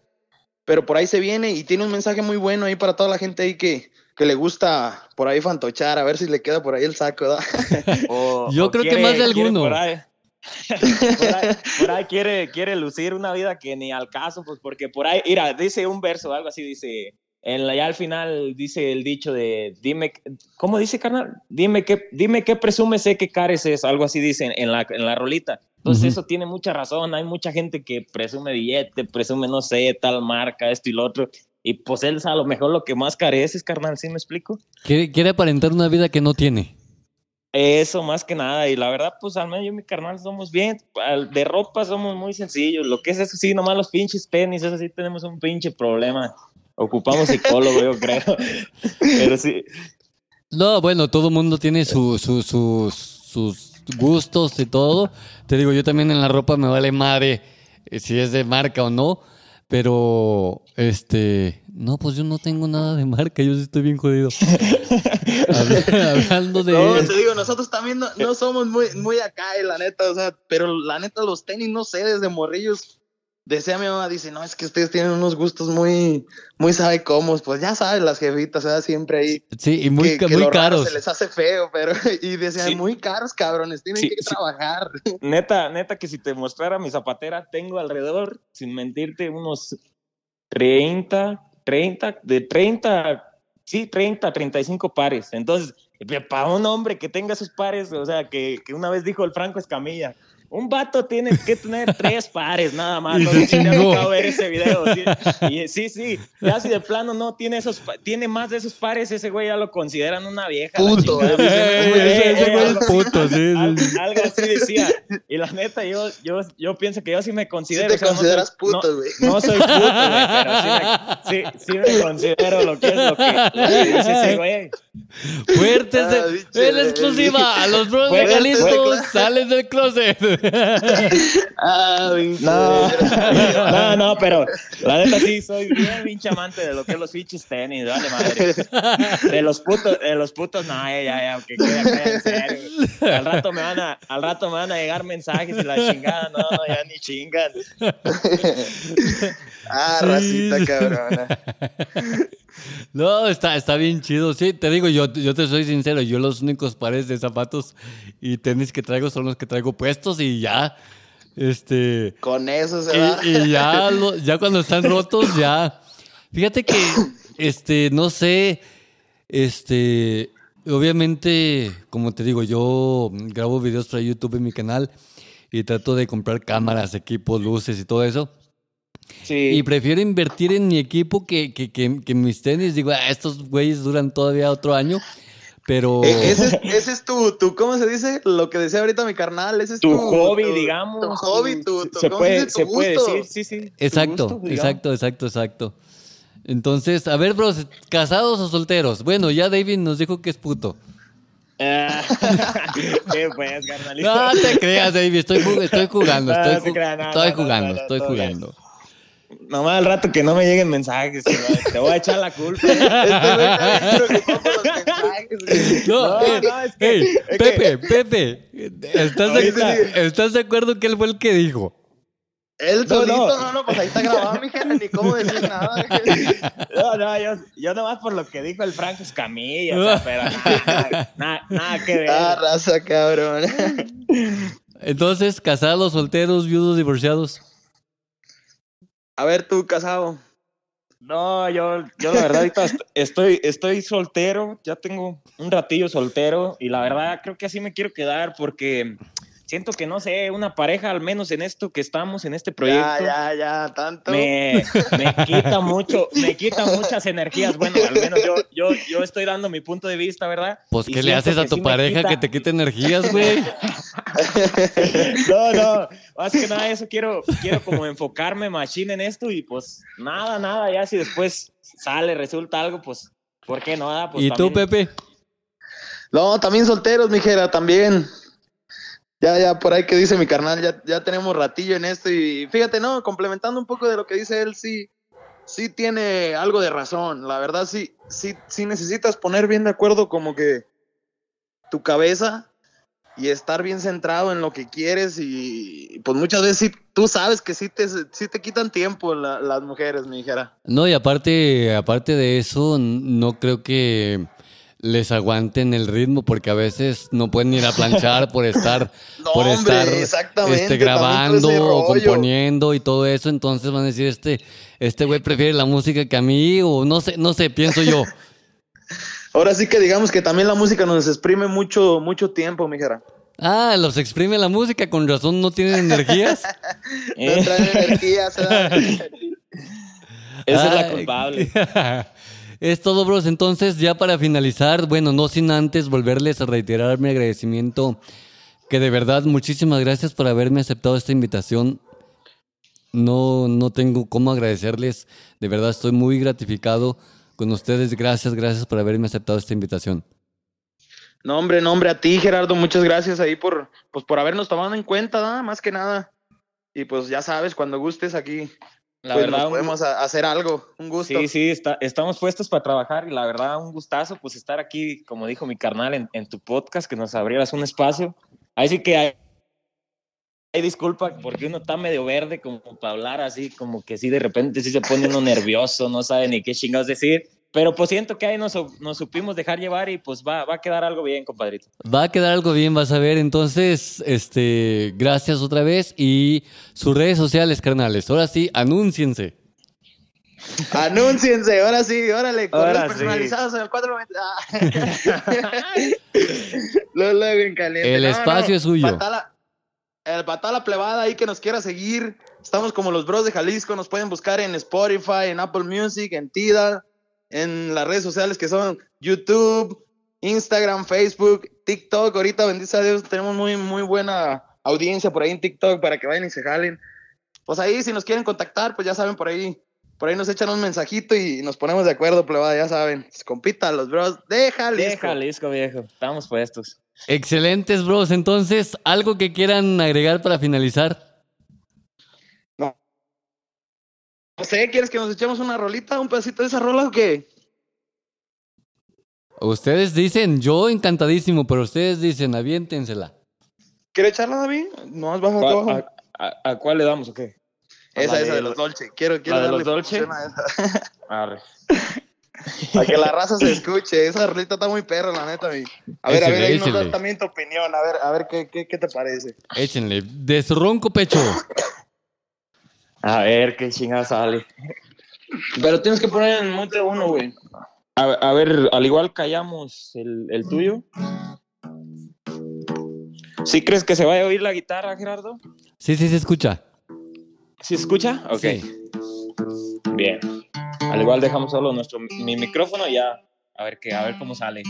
Pero por ahí se viene y tiene un mensaje muy bueno ahí para toda la gente ahí que, que le gusta por ahí fantochar, a ver si le queda por ahí el saco, ¿verdad? O- Yo o creo que más de alguno. Por ahí, por ahí- por ahí quiere, quiere lucir una vida que ni al caso, pues porque por ahí, mira, dice un verso, algo así, dice, en la, ya al final dice el dicho de, dime, ¿cómo dice, carnal? Dime qué, dime qué presumes, sé qué careces, algo así dice en la, en la rolita. Entonces eso tiene mucha razón, hay mucha gente que presume billete, presume, no sé, tal marca, esto y lo otro. Y pues él a lo mejor lo que más careces, carnal, ¿sí me explico? Quiere, quiere aparentar una vida que no tiene. Eso, más que nada. Y la verdad, pues al menos yo y mi carnal somos bien. De ropa somos muy sencillos. Lo que es eso sí, nomás los pinches tenis, eso sí tenemos un pinche problema. Ocupamos psicólogo, yo creo. Pero sí, No, bueno, todo el mundo tiene su, su- sus, sus gustos y todo. Te digo, yo también en la ropa me vale madre eh, si es de marca o no. Pero, este, no, pues yo no tengo nada de marca, yo sí estoy bien jodido. Habla- Hablando de... No, te digo, nosotros también no, no somos muy, muy acá, eh, la neta, o sea, pero la neta, los tenis, no sé, desde morrillos. Decía mi mamá, dice, no, es que ustedes tienen unos gustos muy, muy sabe cómo, pues ya sabes, las jefitas, o sea, siempre ahí. Sí, y muy, que, ca- que muy lo raro caros. Se les hace feo, pero, y decían, Sí. muy caros, cabrones, tienen Sí, que sí. trabajar. neta, neta que si te mostrara mi zapatera, tengo alrededor, sin mentirte, unos 30, 30, de 30, sí, 30, 35 pares. Entonces, para un hombre que tenga esos pares, o sea, que, que una vez dijo el Franco Escamilla, un vato tiene que tener tres pares nada más. Y No se sé tocado ver ese video. Sí, y, sí, sí, ya si de plano no tiene esos, tiene más de esos pares, ese güey ya lo consideran una vieja. la Puto, chingada. Eh, Ese eh, güey es puto, sí, sí, Al- sí. algo así decía. Y la neta, yo, yo, yo pienso que yo sí me Si considero. te o sea, no consideras soy- puto, no- güey. No, soy puto, güey, pero sí me, sí, sí me considero lo que es lo que, lo que dice ese güey. Fuertes Ah, de, en exclusiva, a los legalistas fuertes. salen del closet. Ah, No, no, no, pero la neta sí, soy bien pinche amante de lo que es los pinches tenis, vale madre. De los putos, de los putos, no, ya, ya, ya, que quede Al rato me van a, al rato me van a llegar mensajes y la chingada, no, no, ya ni chingan. Ah, Sí. racita cabrona. No, está, está bien chido. Sí, te digo, yo, yo te soy sincero, yo los únicos pares de zapatos y tenis que traigo son los que traigo puestos y ya. Este. Con eso se va. Y, y ya, lo- ya cuando están rotos, ya. Fíjate que, este, no sé, este, obviamente, como te digo, yo grabo videos para YouTube en mi canal y trato de comprar cámaras, equipos, luces y todo eso. Sí. Y prefiero invertir en mi equipo que, que, que, que en mis tenis. Digo, "Ah, estos güeyes duran todavía otro año, pero... Eh, ese, es, ese es tu, tu, ¿cómo se dice? Lo que decía ahorita mi carnal, ese es tu, tu hobby, tu- digamos. Tu hobby, tu, tu- se ¿cómo puede, dice? Tu se puede gusto. decir, sí, sí. Exacto, gusto, digamos. exacto, exacto, exacto. Entonces, a ver, bros, ¿casados o solteros? Bueno, ya David nos dijo que es puto. Ah, ¿Qué pues, carnalito? No te creas, David, estoy, ju- estoy jugando, No, estoy, ju- no, estoy jugando, no, estoy jugando. Nomás al rato que no me lleguen mensajes, te voy a echar la culpa. Este. No, No, eh, no, es que- ey, es que- Pepe, Pepe, ¿estás de, ¿estás de acuerdo que él fue el que dijo? Él No, solito, no. no, no, pues ahí está grabado, mi gente, ni cómo decir nada. No, no, yo, yo nomás por lo que dijo el Franco Escamilla, o sea, pero nada, nada, nada que ver. Ah, raza, cabrón. Entonces, casados, solteros, viudos, divorciados. A ver, tú, casado. No, yo, yo la verdad estoy, estoy soltero, ya tengo un ratillo soltero y la verdad creo que así me quiero quedar porque siento que no sé, una pareja al menos en esto que estamos, en este proyecto. Ya, ya, ya, tanto. me, me quita mucho, me quita muchas energías. Bueno, al menos yo, yo, yo estoy dando mi punto de vista, ¿verdad? Pues, Y ¿qué le haces a tu sí pareja quita- que te quite energías, güey? No, no, más que nada eso quiero, quiero como enfocarme machine en esto y pues nada, nada, ya si después sale, resulta algo, pues, ¿por qué no? Ah, Pues, ¿Y tú, Pepe? No, también solteros, mijera, también. Ya, ya, por ahí que dice mi carnal, ya, ya tenemos ratillo en esto y fíjate, no, complementando un poco de lo que dice él, sí, sí tiene algo de razón. La verdad, sí, sí, sí necesitas poner bien de acuerdo como que tu cabeza y estar bien centrado en lo que quieres y pues muchas veces sí, tú sabes que sí te, sí te quitan tiempo la- las mujeres, mi hijera. No, y aparte, aparte de eso, no creo que les aguanten el ritmo porque a veces no pueden ir a planchar por estar, No, por estar este, grabando, rollo. componiendo y todo eso. Entonces van a decir, este, este güey prefiere la música que a mí o no sé, no sé, pienso yo. Ahora sí que digamos que también la música nos exprime mucho, mucho tiempo, mi hijera. Ah, los exprime la música, con razón no tienen energías. Eh, No traen energía, se da- esa es la culpable. Es todo, bros. Entonces, ya para finalizar, bueno, no sin antes volverles a reiterar mi agradecimiento, que de verdad, muchísimas gracias por haberme aceptado esta invitación. No, no tengo cómo agradecerles. De verdad, estoy muy gratificado con ustedes. Gracias, gracias por haberme aceptado esta invitación. No, hombre, no, hombre, a ti, Gerardo, muchas gracias ahí por, pues, por habernos tomado en cuenta, nada más que nada. Y pues ya sabes, cuando gustes aquí, La pues, verdad, nos un- podemos a- hacer algo. Un gusto. Sí, sí, está- estamos puestos para trabajar y la verdad, un gustazo pues estar aquí, como dijo mi carnal, en, en tu podcast, que nos abrieras un espacio. Ahí sí que hay, hay disculpa porque uno está medio verde como para hablar así, como que sí, de repente sí se pone uno nervioso, no sabe ni qué chingados decir. Pero pues siento que ahí nos, nos supimos dejar llevar y pues va, va a quedar algo bien, compadrito. Va a quedar algo bien, vas a ver. Entonces, este, gracias otra vez y sus redes sociales, carnales. Ahora sí, anúnciense. Anúnciense, ahora sí, órale, correos Ahora sí. personalizados en el 490. Ah. luego, luego en caliente. El espacio es suyo. Patala, el patala plebada ahí que nos quiera seguir. Estamos como los bros de Jalisco, nos pueden buscar en Spotify, en Apple Music, en Tidal, en las redes sociales que son YouTube, Instagram, Facebook, TikTok. Ahorita, bendice a Dios, tenemos muy, muy buena audiencia por ahí en TikTok para que vayan y se jalen. Pues ahí, si nos quieren contactar, pues ya saben, por ahí, por ahí nos echan un mensajito y nos ponemos de acuerdo, plebada, ya saben. Compita, los bros Jalisco. Déjale, disco viejo, estamos puestos. Excelentes, bros. Entonces, algo que quieran agregar para finalizar. No sé, ¿quieres que nos echemos una rolita, un pedacito de esa rola o qué? Ustedes dicen, yo encantadísimo, pero ustedes dicen, aviéntensela. ¿Quieres echarla, David? No, ¿Cuál- abajo. a, a- a cuál le damos o qué? Esa, esa de- de los Dolce. Quiero, quiero la de darle los Dolce? a esa. Arre. Para que la raza se escuche. Esa rolita está muy perra, la neta. mi. A ver, a ver, ahí nos das también tu opinión. A ver, a ver, ¿qué, qué, qué te parece? Échenle. De su ronco pecho. A ver qué chingada sale. Pero tienes que poner en monte uno, güey. A, a ver, al igual callamos el, el tuyo. ¿Sí crees que se vaya a oír la guitarra, Gerardo? Sí, sí, se escucha. ¿Sí escucha? Ok. Sí. Bien. Al igual dejamos solo nuestro mi micrófono y ya. A ver qué, a ver cómo sale.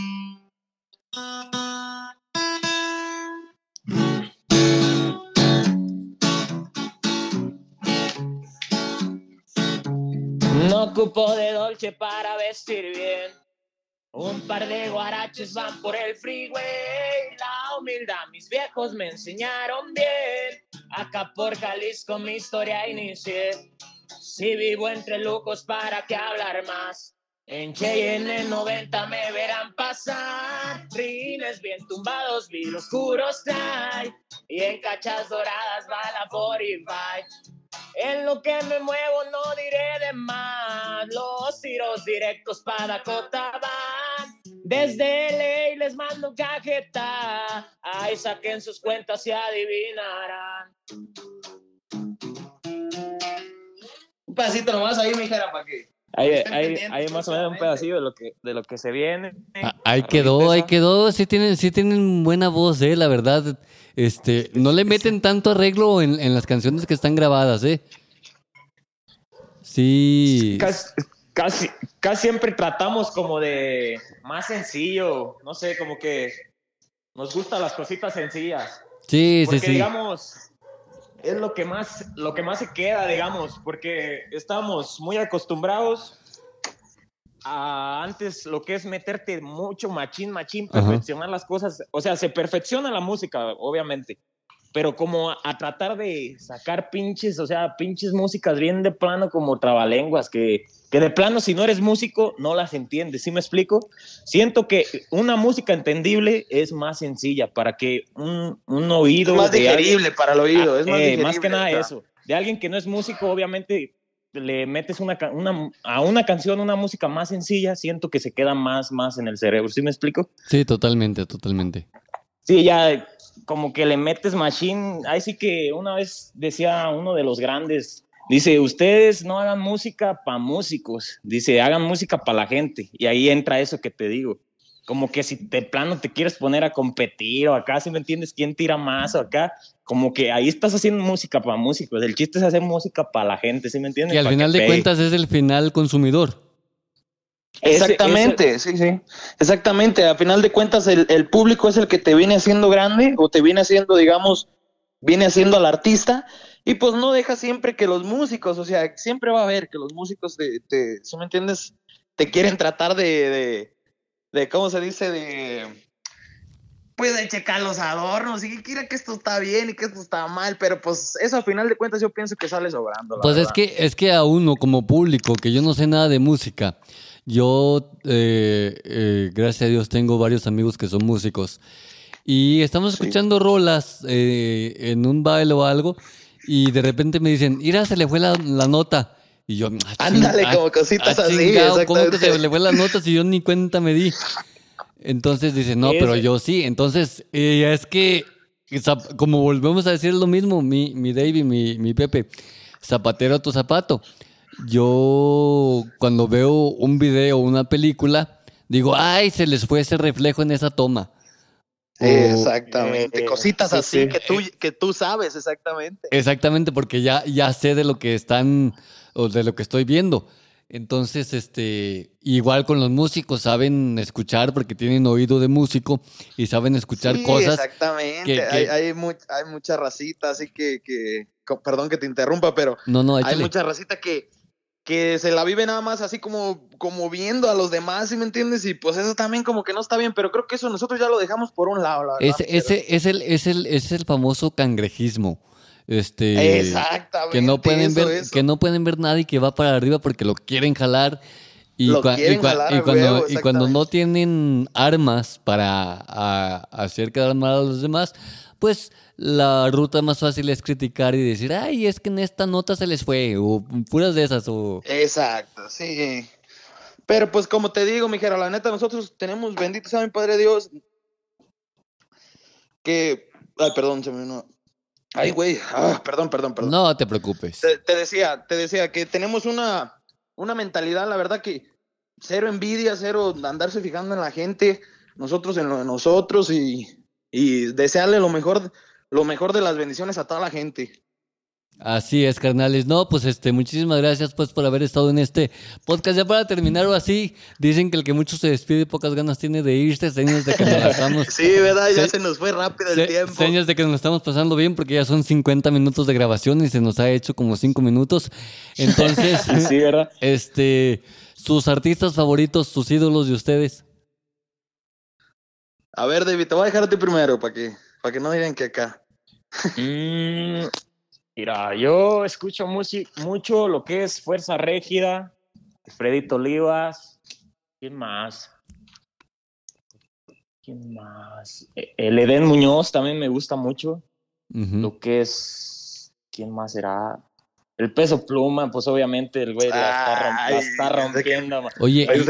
Ocupo de dolce para vestir bien. Un par de guaraches van por el freeway. La humildad, mis viejos me enseñaron bien. Acá por Jalisco mi historia inicié. Si vivo entre lujos, ¿para qué hablar más? En Cheyenne 90 me verán pasar. Rines bien tumbados, vidrios oscuros trae. Y en cachas doradas va la 45. En lo que me muevo no diré de más. Los tiros directos para Dakota van. Desde LA les mando cajeta. Ahí saquen sus cuentas y adivinarán. Un pedacito nomás ahí, mijera, para que. Ahí, Estén ahí, pendientes ahí más o menos un pedacillo de lo que, de lo que se viene. Ah, Ahí quedó, ahí quedó. Sí tienen, sí tienen buena voz, eh, la verdad. Este, no le meten tanto arreglo en, en las canciones que están grabadas, eh. Sí. Casi, casi, casi siempre tratamos como de más sencillo, no sé, como que nos gustan las cositas sencillas. Sí, sí, Porque sí. digamos, es lo que más, lo que más se queda, digamos, porque estamos muy acostumbrados a antes lo que es meterte mucho machín, machín, Ajá. perfeccionar las cosas. O sea, se perfecciona la música, obviamente. Pero como a, a tratar de sacar pinches, o sea, pinches músicas bien de plano como trabalenguas, que, que de plano si no eres músico no las entiendes, ¿sí me explico? Siento que una música entendible es más sencilla para que un, un oído... Es más alguien- digerible para el oído. Es más, eh, digerible, más que nada eso. De alguien que no es músico, obviamente le metes una, una, a una canción, una música más sencilla, siento que se queda más, más en el cerebro. ¿Sí me explico? Sí, totalmente, totalmente. Sí, ya como que le metes machine. Ahí sí que una vez decía uno de los grandes, dice, ustedes no hagan música para músicos, dice, hagan música para la gente. Y ahí entra eso que te digo. Como que si de plano te quieres poner a competir o acá, si me entiendes, quién tira más o acá, como que ahí estás haciendo música para músicos. El chiste es hacer música para la gente, ¿sí me entiendes? Y al final de pegue. cuentas es el final consumidor. Exactamente, sí, sí. Exactamente. A final de cuentas, el, el, público es el que te viene haciendo grande o te viene haciendo, digamos, viene haciendo al artista. Y pues no deja siempre que los músicos, o sea, siempre va a haber que los músicos, te, te ¿sí me entiendes? Te quieren tratar de, de, de ¿cómo se dice? De, pues de checar los adornos y que quiera que esto está bien y que esto está mal, pero pues eso a final de cuentas yo pienso que sale sobrando. pues verdad. es que es que a uno como público, que yo no sé nada de música, yo, eh, eh, gracias a Dios, tengo varios amigos que son músicos y estamos escuchando sí. rolas eh, en un baile o algo y de repente me dicen, mira, se le fue la, la nota. Y yo, ah, ándale, como cositas ah, así. Chingado, ¿Cómo que se le fue la nota si yo ni cuenta me di? Entonces dice, no, pero yo sí. Entonces, eh, es que, como volvemos a decir lo mismo, mi, mi David, mi, mi Pepe, zapatero a tu zapato. Yo, cuando veo un video o una película, digo, ay, se les fue ese reflejo en esa toma. Exactamente, eh, cositas sí, así sí. Que, tú, que tú sabes exactamente. Exactamente, porque ya, ya sé de lo que están, o de lo que estoy viendo. Entonces, este, igual con los músicos, saben escuchar porque tienen oído de músico y saben escuchar sí, cosas. Exactamente, que, que... Hay, hay, mu hay, mucha racita, así que, que, perdón que te interrumpa, pero no, no, hay mucha racita que, que se la vive nada más así como, como viendo a los demás, ¿sí me entiendes? Y pues eso también como que no está bien, pero creo que eso nosotros ya lo dejamos por un lado, la verdad. Ese, ese es, el, es, el, es el famoso cangrejismo. Este, Exactamente. Que no pueden eso, ver, eso. que no pueden ver nada y que va para arriba porque lo quieren jalar. Y, Lo cua quieren y, cua jalar y a cuando, huevo, y cuando no tienen armas para a- hacer quedar mal a los demás, pues la ruta más fácil es criticar y decir, ay, es que en esta nota se les fue, o puras de esas, o... Exacto, sí. Pero pues como te digo, mijera, la neta, nosotros tenemos, bendito sea mi Padre Dios, que... Ay, perdón, se me vino... Ay, güey, ah, perdón, perdón, perdón. No te preocupes. Te, te decía, te decía que tenemos una, una mentalidad, la verdad que cero envidia, cero andarse fijando en la gente, nosotros en lo de nosotros y, y desearle lo mejor, lo mejor de las bendiciones a toda la gente. Así es, carnales. No, pues este, muchísimas gracias pues por haber estado en este podcast. Ya para terminar o así, dicen que el que mucho se despide y pocas ganas tiene de irse, señas de que nos estamos... Sí, ¿verdad? Ya Se- se nos fue rápido el se- tiempo. Señas de que nos estamos pasando bien porque ya son 50 minutos de grabación y se nos ha hecho como 5 minutos. Entonces, Sí, ¿verdad? este, sus artistas favoritos, sus ídolos de ustedes. A ver, David, te voy a dejar a ti primero para que, para que no digan que acá. Mm, mira, yo escucho musi- mucho lo que es Fuerza Régida, Freddy Olivas, ¿quién más? ¿Quién más? Eh, El Edén Muñoz también me gusta mucho. Lo que es, ¿quién más será? El peso pluma, pues obviamente el güey la la está rompiendo. Oye, oye,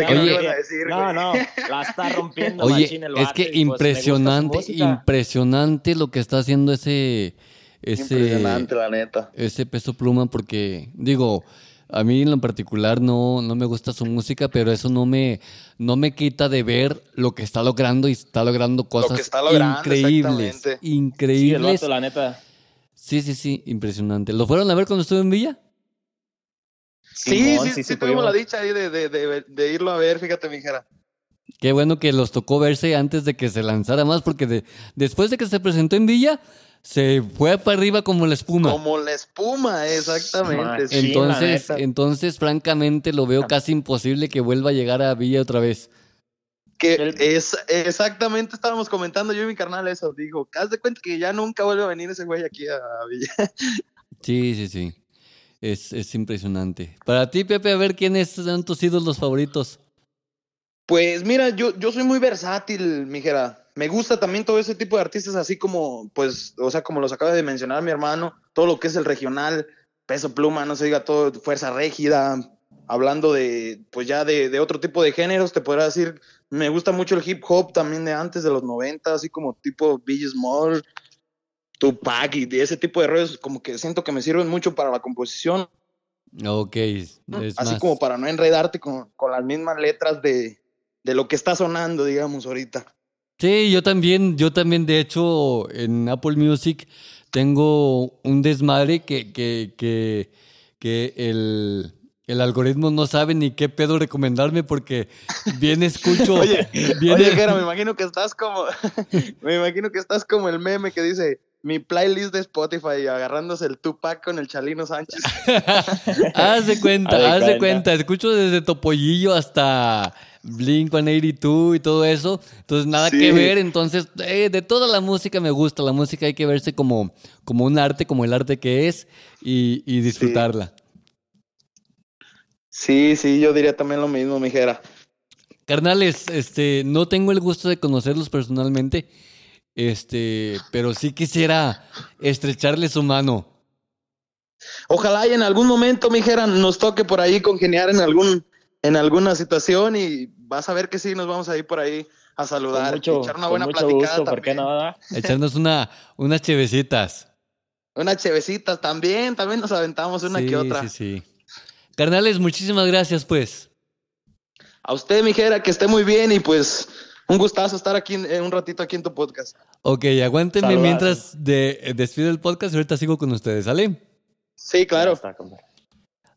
decir, No, no, la está rompiendo. Oye, machín el es que pues, impresionante, impresionante lo que está haciendo ese, ese, Impresionante, la neta. ese peso pluma porque, digo, a mí en lo particular no, no me gusta su música, pero eso no me, no me quita de ver lo que está logrando y está logrando cosas está logrando, increíbles, exactamente. Sí, el increíbles. vato, la neta. Sí, sí, sí, impresionante. ¿Lo fueron a ver cuando estuve en Villa? Sí, Simón, sí, sí, sí tuvimos la dicha ahí de, de, de, de irlo a ver, fíjate, mijera. Qué bueno que los tocó verse antes de que se lanzara más, porque de- después de que se presentó en Villa, se fue para arriba como la espuma. Como la espuma, exactamente. Sí, Entonces, entonces, francamente, lo veo casi imposible que vuelva a llegar a Villa otra vez. Que El- es exactamente estábamos comentando yo y mi carnal eso. Digo, haz de cuenta que ya nunca vuelve a venir ese güey aquí a Villa. Sí, sí, sí. Es, es impresionante. Para ti, Pepe, a ver quiénes son tus ídolos favoritos. Pues mira, yo, yo soy muy versátil, mijera. Me gusta también todo ese tipo de artistas, así como, pues, o sea, como los acaba de mencionar mi hermano, todo lo que es el regional, peso pluma, no se diga todo, fuerza rígida, hablando de, pues ya de, de otro tipo de géneros, te podría decir, me gusta mucho el hip hop también de antes de los 90, así como tipo Biggie Small, Tupac y de ese tipo de rollos, como que siento que me sirven mucho para la composición, Ok, es así más. como para no enredarte con, con las mismas letras de, de lo que está sonando, digamos, ahorita. Sí, yo también, yo también, de hecho, en Apple Music tengo un desmadre que, que, que, que el, el algoritmo no sabe ni qué pedo recomendarme porque bien escucho. Oye, bien oye, Jera, me imagino que estás como, me imagino que estás como el meme que dice mi playlist de Spotify agarrándose el Tupac con el Chalino Sánchez. haz de cuenta, Haz de cuenta. cuenta. Escucho desde Topollillo hasta Blink 182 y todo eso. Entonces, nada Sí. que ver. Entonces, eh, de toda la música me gusta. La música hay que verse como, como un arte, como el arte que es y, y disfrutarla. Sí, sí, yo diría también lo mismo, mi Jera. Carnales, este, no tengo el gusto de conocerlos personalmente, este, pero sí quisiera estrecharle su mano. Ojalá y en algún momento, mi Jera, nos toque por ahí congeniar en algún, en alguna situación y vas a ver que sí, nos vamos a ir por ahí a saludar, mucho, echar una buena mucho platicada gusto, ¿por qué también. no? da? Echarnos una, unas chevecitas. Unas chevecitas también, también nos aventamos una sí, que otra. Sí, sí. Carnales, muchísimas gracias, pues. A usted, mi Jera, que esté muy bien y pues un gustazo estar aquí en- un ratito aquí en tu podcast. Ok, aguántenme mientras de, eh, despido el podcast y ahorita sigo con ustedes, ¿sale? Sí, claro.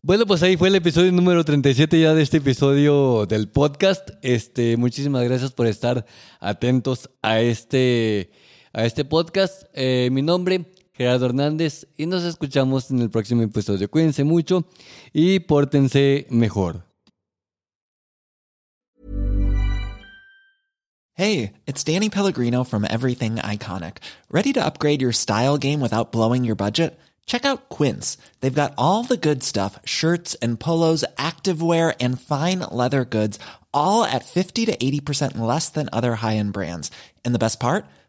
Bueno, pues ahí fue el episodio número 37 ya de este episodio del podcast. Este, muchísimas gracias por estar atentos a este, a este podcast. Eh, mi nombre, Gerardo Hernández, y nos escuchamos en el próximo episodio. Cuídense mucho y pórtense mejor. Hey, it's Danny Pellegrino from Everything Iconic. Ready to upgrade your style game without blowing your budget? Check out Quince. They've got all the good stuff shirts and polos, activewear, and fine leather goods, all at 50 to 80% less than other high end brands. And the best part?